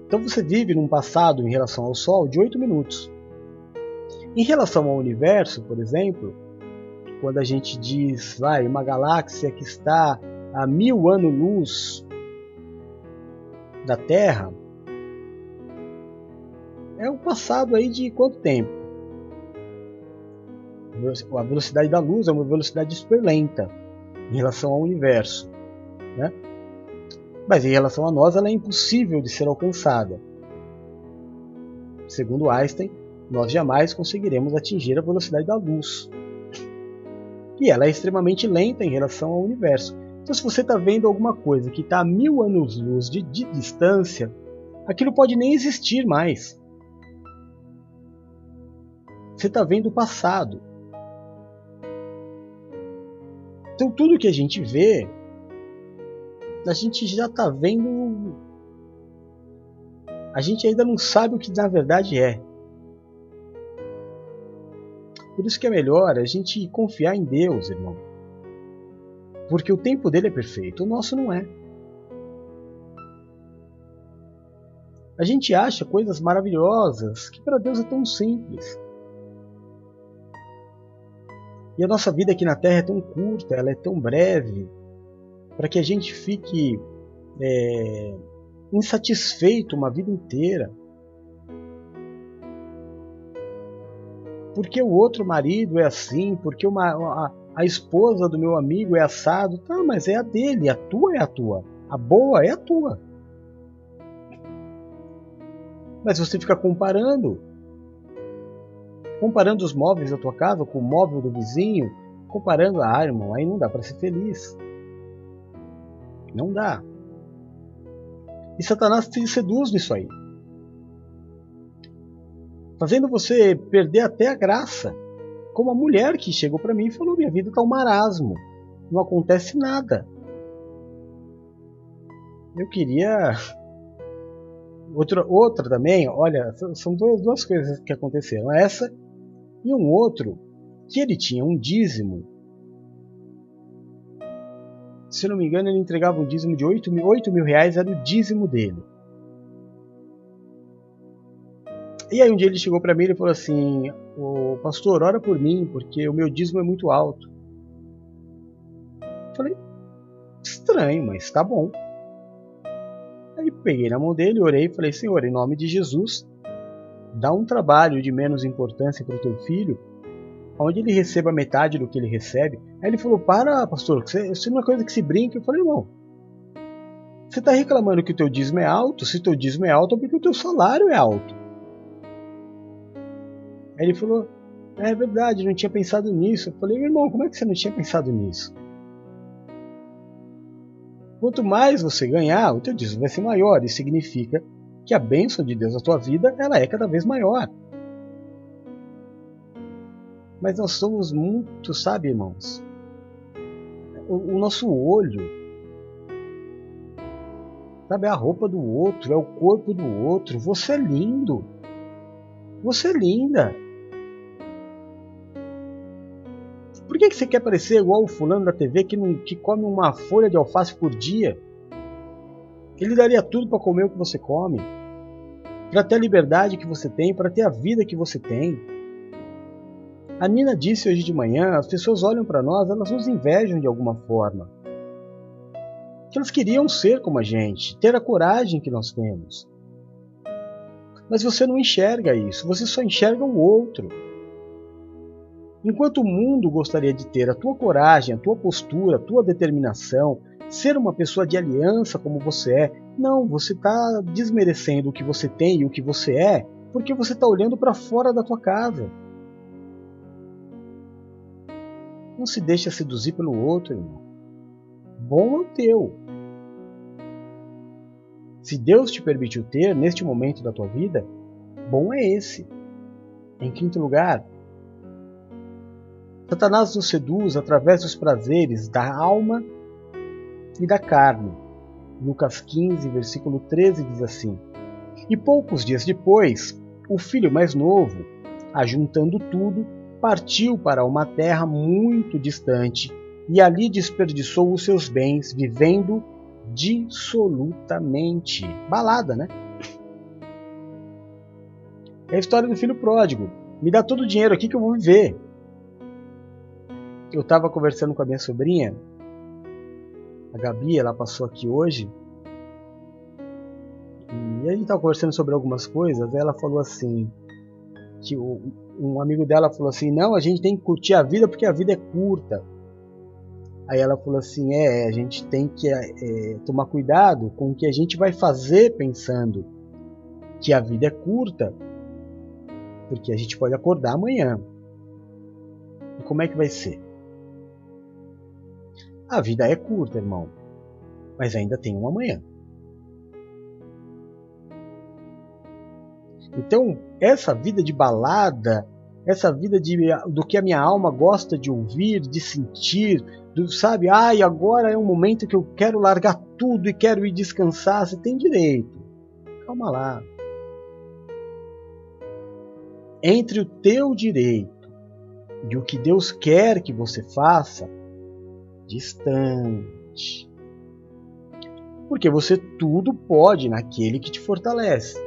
Então você vive num passado em relação ao Sol de 8 minutos. Em relação ao universo, por exemplo, quando a gente diz, vai, uma galáxia que está a mil anos-luz da Terra, é um passado aí de quanto tempo? A velocidade da luz é uma velocidade super lenta em relação ao universo, né? Mas em relação a nós, ela é impossível de ser alcançada. Segundo Einstein, nós jamais conseguiremos atingir a velocidade da luz. E ela é extremamente lenta em relação ao universo. Então, se você está vendo alguma coisa que está a mil anos-luz de, de distância, aquilo pode nem existir mais. Você está vendo o passado. Então, tudo que a gente vê, a gente já está vendo. A gente ainda não sabe o que na verdade é. Por isso que é melhor a gente confiar em Deus, irmão. Porque o tempo dele é perfeito, o nosso não é. A gente acha coisas maravilhosas que para Deus é tão simples. E a nossa vida aqui na Terra é tão curta, ela é tão breve, para que a gente fique é, insatisfeito uma vida inteira. porque o outro marido é assim, porque uma, a, a esposa do meu amigo é assado. Tá, mas é a dele, a tua é a tua. A boa é a tua. Mas você fica comparando. Comparando os móveis da tua casa com o móvel do vizinho. Comparando, ah, irmão, aí não dá para ser feliz. Não dá. E Satanás te seduz nisso aí fazendo você perder até a graça. Como a mulher que chegou para mim e falou: Minha vida está um marasmo, não acontece nada. Eu queria. Outra, outra também, olha, são duas, duas coisas que aconteceram. Essa e um outro que ele tinha um dízimo. Se não me engano, ele entregava um dízimo de 8 mil, 8 mil reais, era o dízimo dele. E aí um dia ele chegou para mim e falou assim: "O pastor, ora por mim, porque o meu dízimo é muito alto". Eu falei: "Estranho, mas tá bom". Aí peguei na mão dele, orei e falei: "Senhor, em nome de Jesus, dá um trabalho de menos importância para o teu filho, onde ele receba metade do que ele recebe". Aí ele falou: "Para, pastor, isso é coisa que se brinca". Eu falei: "Irmão, você está reclamando que o teu dízimo é alto? Se o teu dízimo é alto, é porque o teu salário é alto. Aí ele falou: É verdade, não tinha pensado nisso. Eu falei: irmão, como é que você não tinha pensado nisso? Quanto mais você ganhar, o teu dízimo vai ser maior. Isso significa que a bênção de Deus na tua vida ela é cada vez maior. Mas nós somos muito, sabe, irmãos? O, o nosso olho, sabe, é a roupa do outro, é o corpo do outro. Você é lindo. Você é linda. Por que, que você quer parecer igual o fulano da TV que, não, que come uma folha de alface por dia? Ele daria tudo para comer o que você come, para ter a liberdade que você tem, para ter a vida que você tem. A Nina disse hoje de manhã: as pessoas olham para nós, elas nos invejam de alguma forma. Que elas queriam ser como a gente, ter a coragem que nós temos. Mas você não enxerga isso, você só enxerga o outro. Enquanto o mundo gostaria de ter a tua coragem, a tua postura, a tua determinação, ser uma pessoa de aliança como você é, não, você está desmerecendo o que você tem e o que você é, porque você está olhando para fora da tua casa. Não se deixa seduzir pelo outro, irmão. Bom é o teu. Se Deus te permitiu ter neste momento da tua vida, bom é esse. Em quinto lugar, Satanás nos seduz através dos prazeres da alma e da carne. Lucas 15, versículo 13 diz assim: E poucos dias depois, o filho mais novo, ajuntando tudo, partiu para uma terra muito distante e ali desperdiçou os seus bens, vivendo dissolutamente. Balada, né? É a história do filho pródigo. Me dá todo o dinheiro aqui que eu vou viver. Eu estava conversando com a minha sobrinha, a Gabi, ela passou aqui hoje. E a gente estava conversando sobre algumas coisas. Ela falou assim: que um amigo dela falou assim: Não, a gente tem que curtir a vida porque a vida é curta. Aí ela falou assim: É, a gente tem que é, tomar cuidado com o que a gente vai fazer pensando que a vida é curta, porque a gente pode acordar amanhã. E como é que vai ser? A vida é curta, irmão, mas ainda tem um amanhã. Então, essa vida de balada, essa vida de, do que a minha alma gosta de ouvir, de sentir, do, sabe? Ai, agora é um momento que eu quero largar tudo e quero ir descansar. Você tem direito. Calma lá. Entre o teu direito e o que Deus quer que você faça, distante. Porque você tudo pode naquele que te fortalece.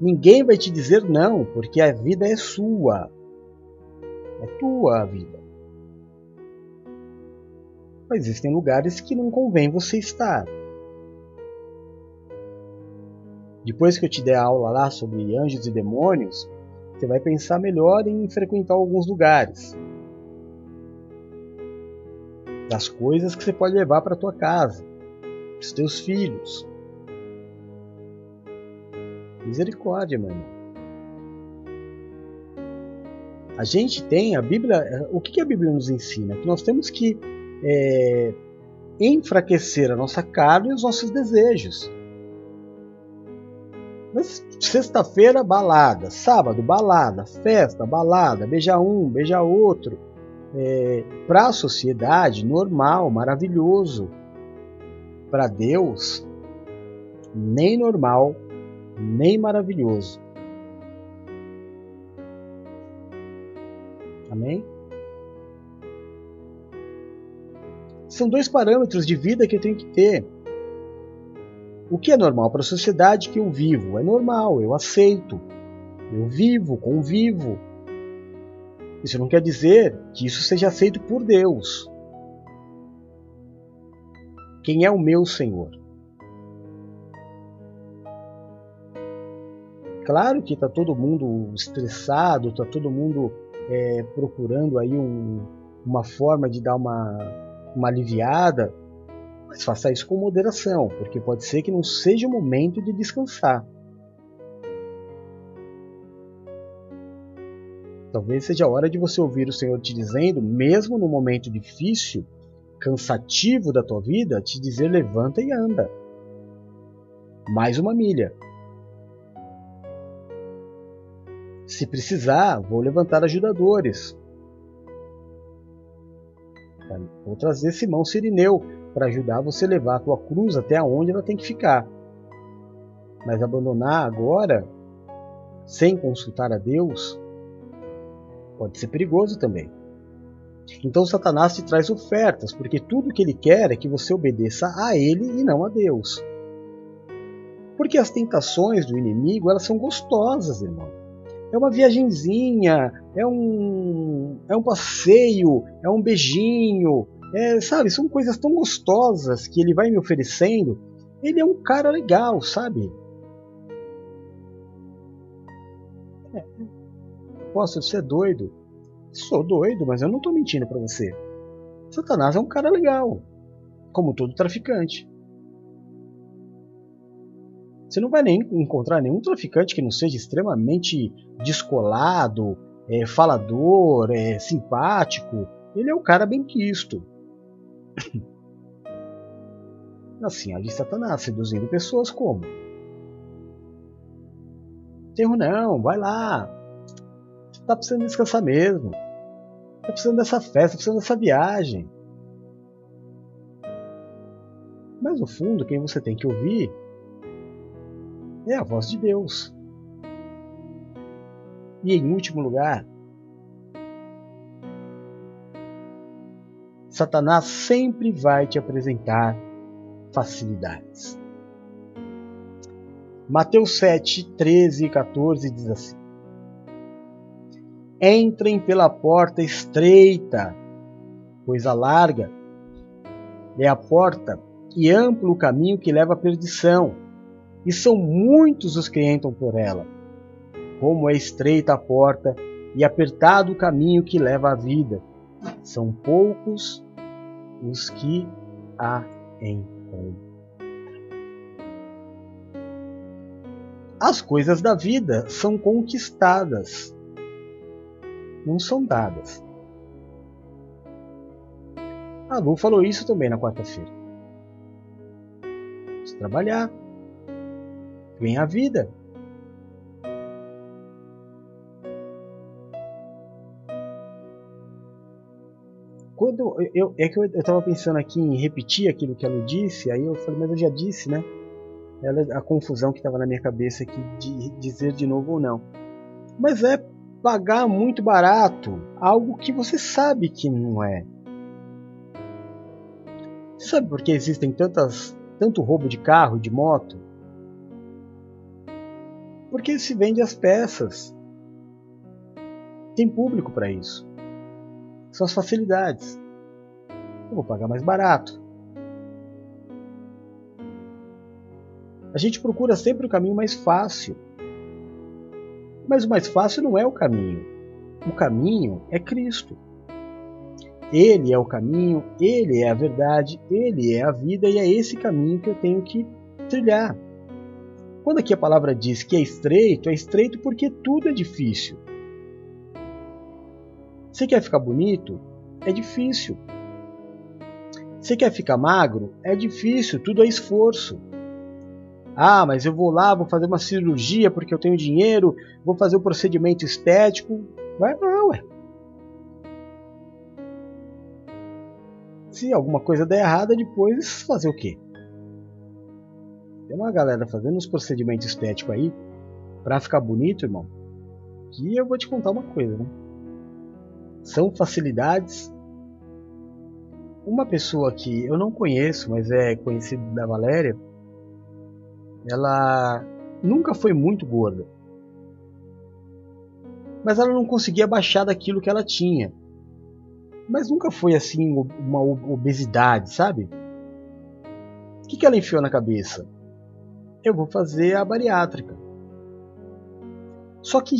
Ninguém vai te dizer não, porque a vida é sua. É tua a vida. Mas existem lugares que não convém você estar. Depois que eu te der a aula lá sobre anjos e demônios, você vai pensar melhor em frequentar alguns lugares. Das coisas que você pode levar para tua casa, para os teus filhos. Misericórdia, meu irmão. A gente tem a Bíblia. O que a Bíblia nos ensina? Que nós temos que é, enfraquecer a nossa carne e os nossos desejos. Sexta-feira, balada. Sábado, balada. Festa, balada. Beija um, beija outro. É, Para a sociedade, normal, maravilhoso. Para Deus, nem normal, nem maravilhoso. Amém? São dois parâmetros de vida que eu tenho que ter. O que é normal para a sociedade que eu vivo? É normal, eu aceito. Eu vivo, convivo. Isso não quer dizer que isso seja aceito por Deus. Quem é o meu Senhor? Claro que está todo mundo estressado, está todo mundo é, procurando aí um, uma forma de dar uma, uma aliviada, mas faça isso com moderação, porque pode ser que não seja o momento de descansar. Talvez seja a hora de você ouvir o Senhor te dizendo, mesmo no momento difícil, cansativo da tua vida, te dizer levanta e anda. Mais uma milha. Se precisar, vou levantar ajudadores. Vou trazer Simão Sirineu para ajudar você a levar a tua cruz até onde ela tem que ficar. Mas abandonar agora, sem consultar a Deus, pode ser perigoso também. Então Satanás te traz ofertas, porque tudo que ele quer é que você obedeça a ele e não a Deus. Porque as tentações do inimigo, elas são gostosas, irmão é uma viagenzinha, é um, é um passeio, é um beijinho, é, sabe? São coisas tão gostosas que ele vai me oferecendo. Ele é um cara legal, sabe? É. Posso, você é doido? Sou doido, mas eu não estou mentindo para você. Satanás é um cara legal, como todo traficante. Você não vai nem encontrar nenhum traficante que não seja extremamente descolado, é, falador, é, simpático. Ele é um cara bem quisto. assim, a de Satanás, seduzindo pessoas como? Erro não, vai lá. Tá precisando descansar mesmo. Tá precisando dessa festa, tá precisando dessa viagem. Mas no fundo, quem você tem que ouvir é a voz de Deus. E em último lugar, Satanás sempre vai te apresentar facilidades. Mateus 7, 13 e 14 diz assim: Entrem pela porta estreita, pois a larga é a porta e amplo o caminho que leva à perdição, e são muitos os que entram por ela. Como é estreita a porta e apertado o caminho que leva à vida, são poucos os que a encontram. As coisas da vida são conquistadas, não são dadas. A Lu falou isso também na quarta-feira. Trabalhar, ganhar vida. Quando eu, é que eu estava pensando aqui em repetir aquilo que ela disse, aí eu falei, mas eu já disse, né? Ela, a confusão que estava na minha cabeça aqui de dizer de novo ou não. Mas é pagar muito barato algo que você sabe que não é. Você sabe por que existem tantas, tanto roubo de carro e de moto? Porque se vende as peças. Tem público para isso. São as facilidades. Eu vou pagar mais barato. A gente procura sempre o caminho mais fácil. Mas o mais fácil não é o caminho. O caminho é Cristo. Ele é o caminho, ele é a verdade, ele é a vida e é esse caminho que eu tenho que trilhar. Quando aqui a palavra diz que é estreito, é estreito porque tudo é difícil. Você quer ficar bonito? É difícil. Você quer ficar magro? É difícil, tudo é esforço. Ah, mas eu vou lá, vou fazer uma cirurgia porque eu tenho dinheiro, vou fazer um procedimento estético. Vai lá, ué. Se alguma coisa der errada, depois fazer o quê? Tem uma galera fazendo uns procedimentos estéticos aí pra ficar bonito, irmão. Que eu vou te contar uma coisa, né? São facilidades. Uma pessoa que eu não conheço, mas é conhecido da Valéria, ela nunca foi muito gorda. Mas ela não conseguia baixar daquilo que ela tinha. Mas nunca foi assim uma obesidade, sabe? O que, que ela enfiou na cabeça? Eu vou fazer a bariátrica. Só que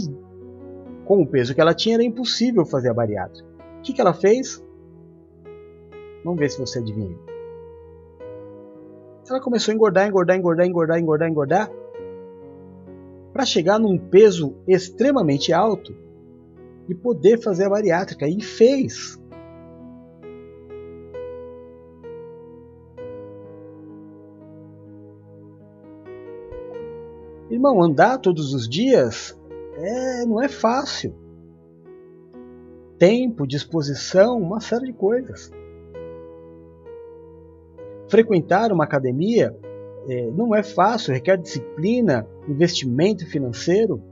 com o peso que ela tinha era impossível fazer a bariátrica. O que, que ela fez? Vamos ver se você adivinha. Ela começou a engordar, engordar, engordar, engordar, engordar, engordar, para chegar num peso extremamente alto e poder fazer a bariátrica. E fez. Irmão, andar todos os dias é, não é fácil. Tempo, disposição, uma série de coisas. Frequentar uma academia é, não é fácil, requer disciplina, investimento financeiro.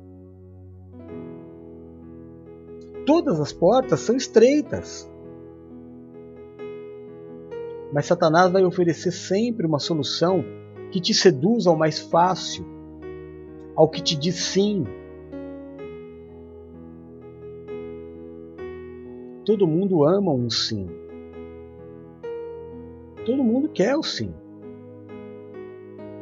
Todas as portas são estreitas. Mas Satanás vai oferecer sempre uma solução que te seduz ao mais fácil, ao que te diz sim. Todo mundo ama um sim. Todo mundo quer o sim.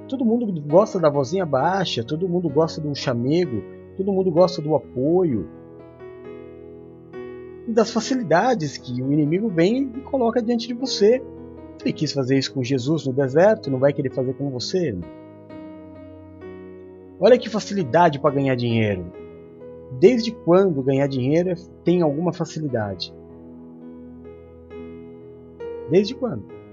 Todo mundo gosta da vozinha baixa, todo mundo gosta do chamego, todo mundo gosta do apoio e das facilidades que o inimigo vem e coloca diante de você. Ele quis fazer isso com Jesus no deserto, não vai querer fazer com você? Olha que facilidade para ganhar dinheiro. Desde quando ganhar dinheiro tem alguma facilidade? Desde quando?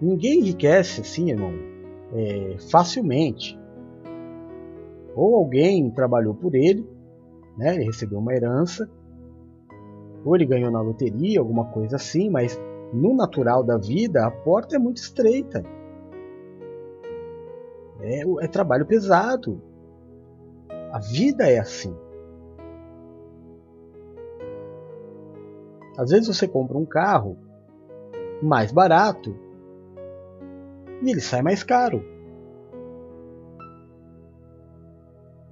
Ninguém enriquece assim, irmão, é, facilmente. Ou alguém trabalhou por ele, né, ele recebeu uma herança, ou ele ganhou na loteria, alguma coisa assim, mas no natural da vida a porta é muito estreita. É, é trabalho pesado. A vida é assim. Às vezes você compra um carro mais barato E ele sai mais caro.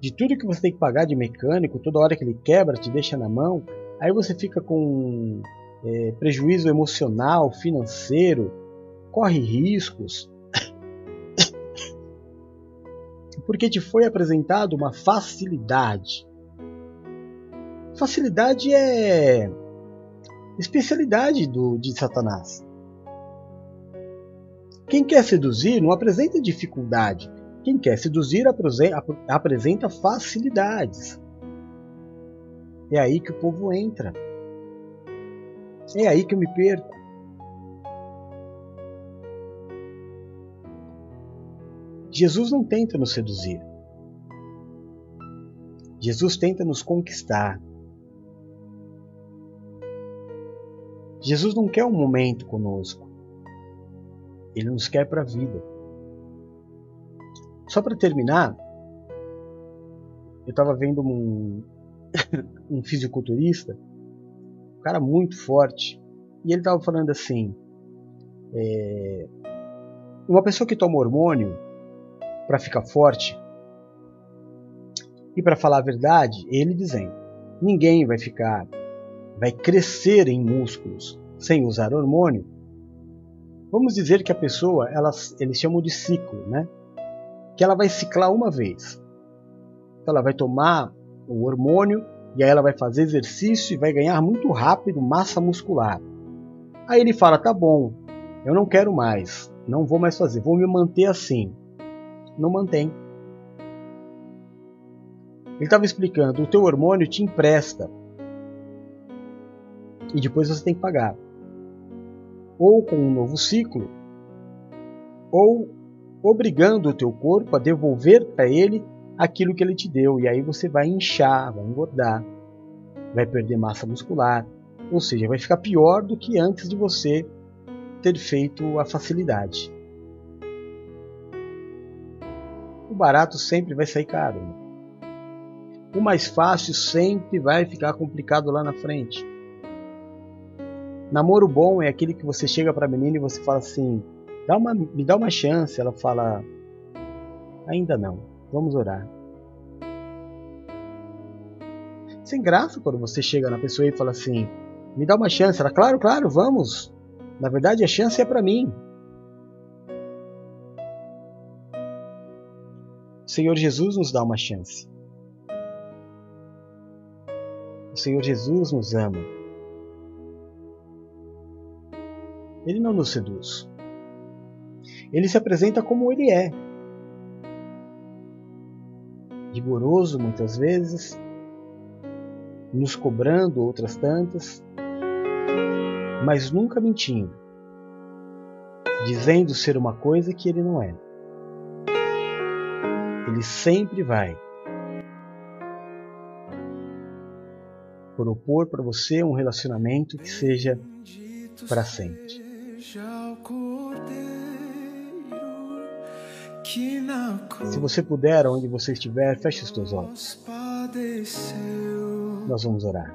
De tudo que você tem que pagar de mecânico, toda hora que ele quebra, te deixa na mão, aí você fica com é, prejuízo emocional, financeiro, corre riscos. Porque te foi apresentado uma facilidade. Facilidade é especialidade do, de Satanás. Quem quer seduzir não apresenta dificuldade. Quem quer seduzir apresenta facilidades. É aí que o povo entra. É aí que eu me perco. Jesus não tenta nos seduzir. Jesus tenta nos conquistar. Jesus não quer um momento conosco. Ele nos quer para a vida. Só para terminar, eu estava vendo um, um fisiculturista, um cara muito forte, e ele estava falando assim: é, uma pessoa que toma hormônio para ficar forte, e para falar a verdade, ele dizendo: ninguém vai ficar, vai crescer em músculos sem usar hormônio. Vamos dizer que a pessoa, elas, eles chamam de ciclo, né? Que ela vai ciclar uma vez. Então ela vai tomar o hormônio e aí ela vai fazer exercício e vai ganhar muito rápido massa muscular. Aí ele fala: tá bom, eu não quero mais, não vou mais fazer, vou me manter assim. Não mantém. Ele estava explicando: o teu hormônio te empresta e depois você tem que pagar ou com um novo ciclo, ou obrigando o teu corpo a devolver para ele aquilo que ele te deu. E aí você vai inchar, vai engordar, vai perder massa muscular, ou seja, vai ficar pior do que antes de você ter feito a facilidade. O barato sempre vai sair caro. Né? O mais fácil sempre vai ficar complicado lá na frente. Namoro bom é aquele que você chega para a menina e você fala assim: dá uma, me dá uma chance. Ela fala: ainda não, vamos orar. Sem graça quando você chega na pessoa e fala assim: me dá uma chance. Ela, claro, claro, vamos. Na verdade, a chance é para mim. O Senhor Jesus nos dá uma chance. O Senhor Jesus nos ama. Ele não nos seduz. Ele se apresenta como ele é. Rigoroso muitas vezes, nos cobrando outras tantas, mas nunca mentindo, dizendo ser uma coisa que ele não é. Ele sempre vai propor para você um relacionamento que seja para sempre. Se você puder, onde você estiver, feche os teus olhos. Nós vamos orar.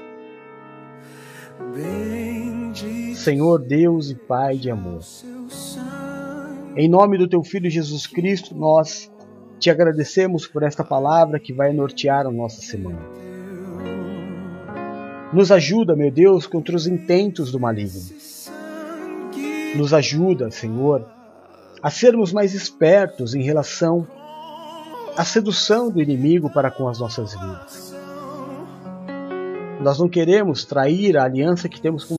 Senhor Deus e Pai de amor, em nome do Teu Filho Jesus Cristo, nós te agradecemos por esta palavra que vai nortear a nossa semana. Nos ajuda, meu Deus, contra os intentos do maligno nos ajuda, Senhor, a sermos mais espertos em relação à sedução do inimigo para com as nossas vidas. Nós não queremos trair a aliança que temos com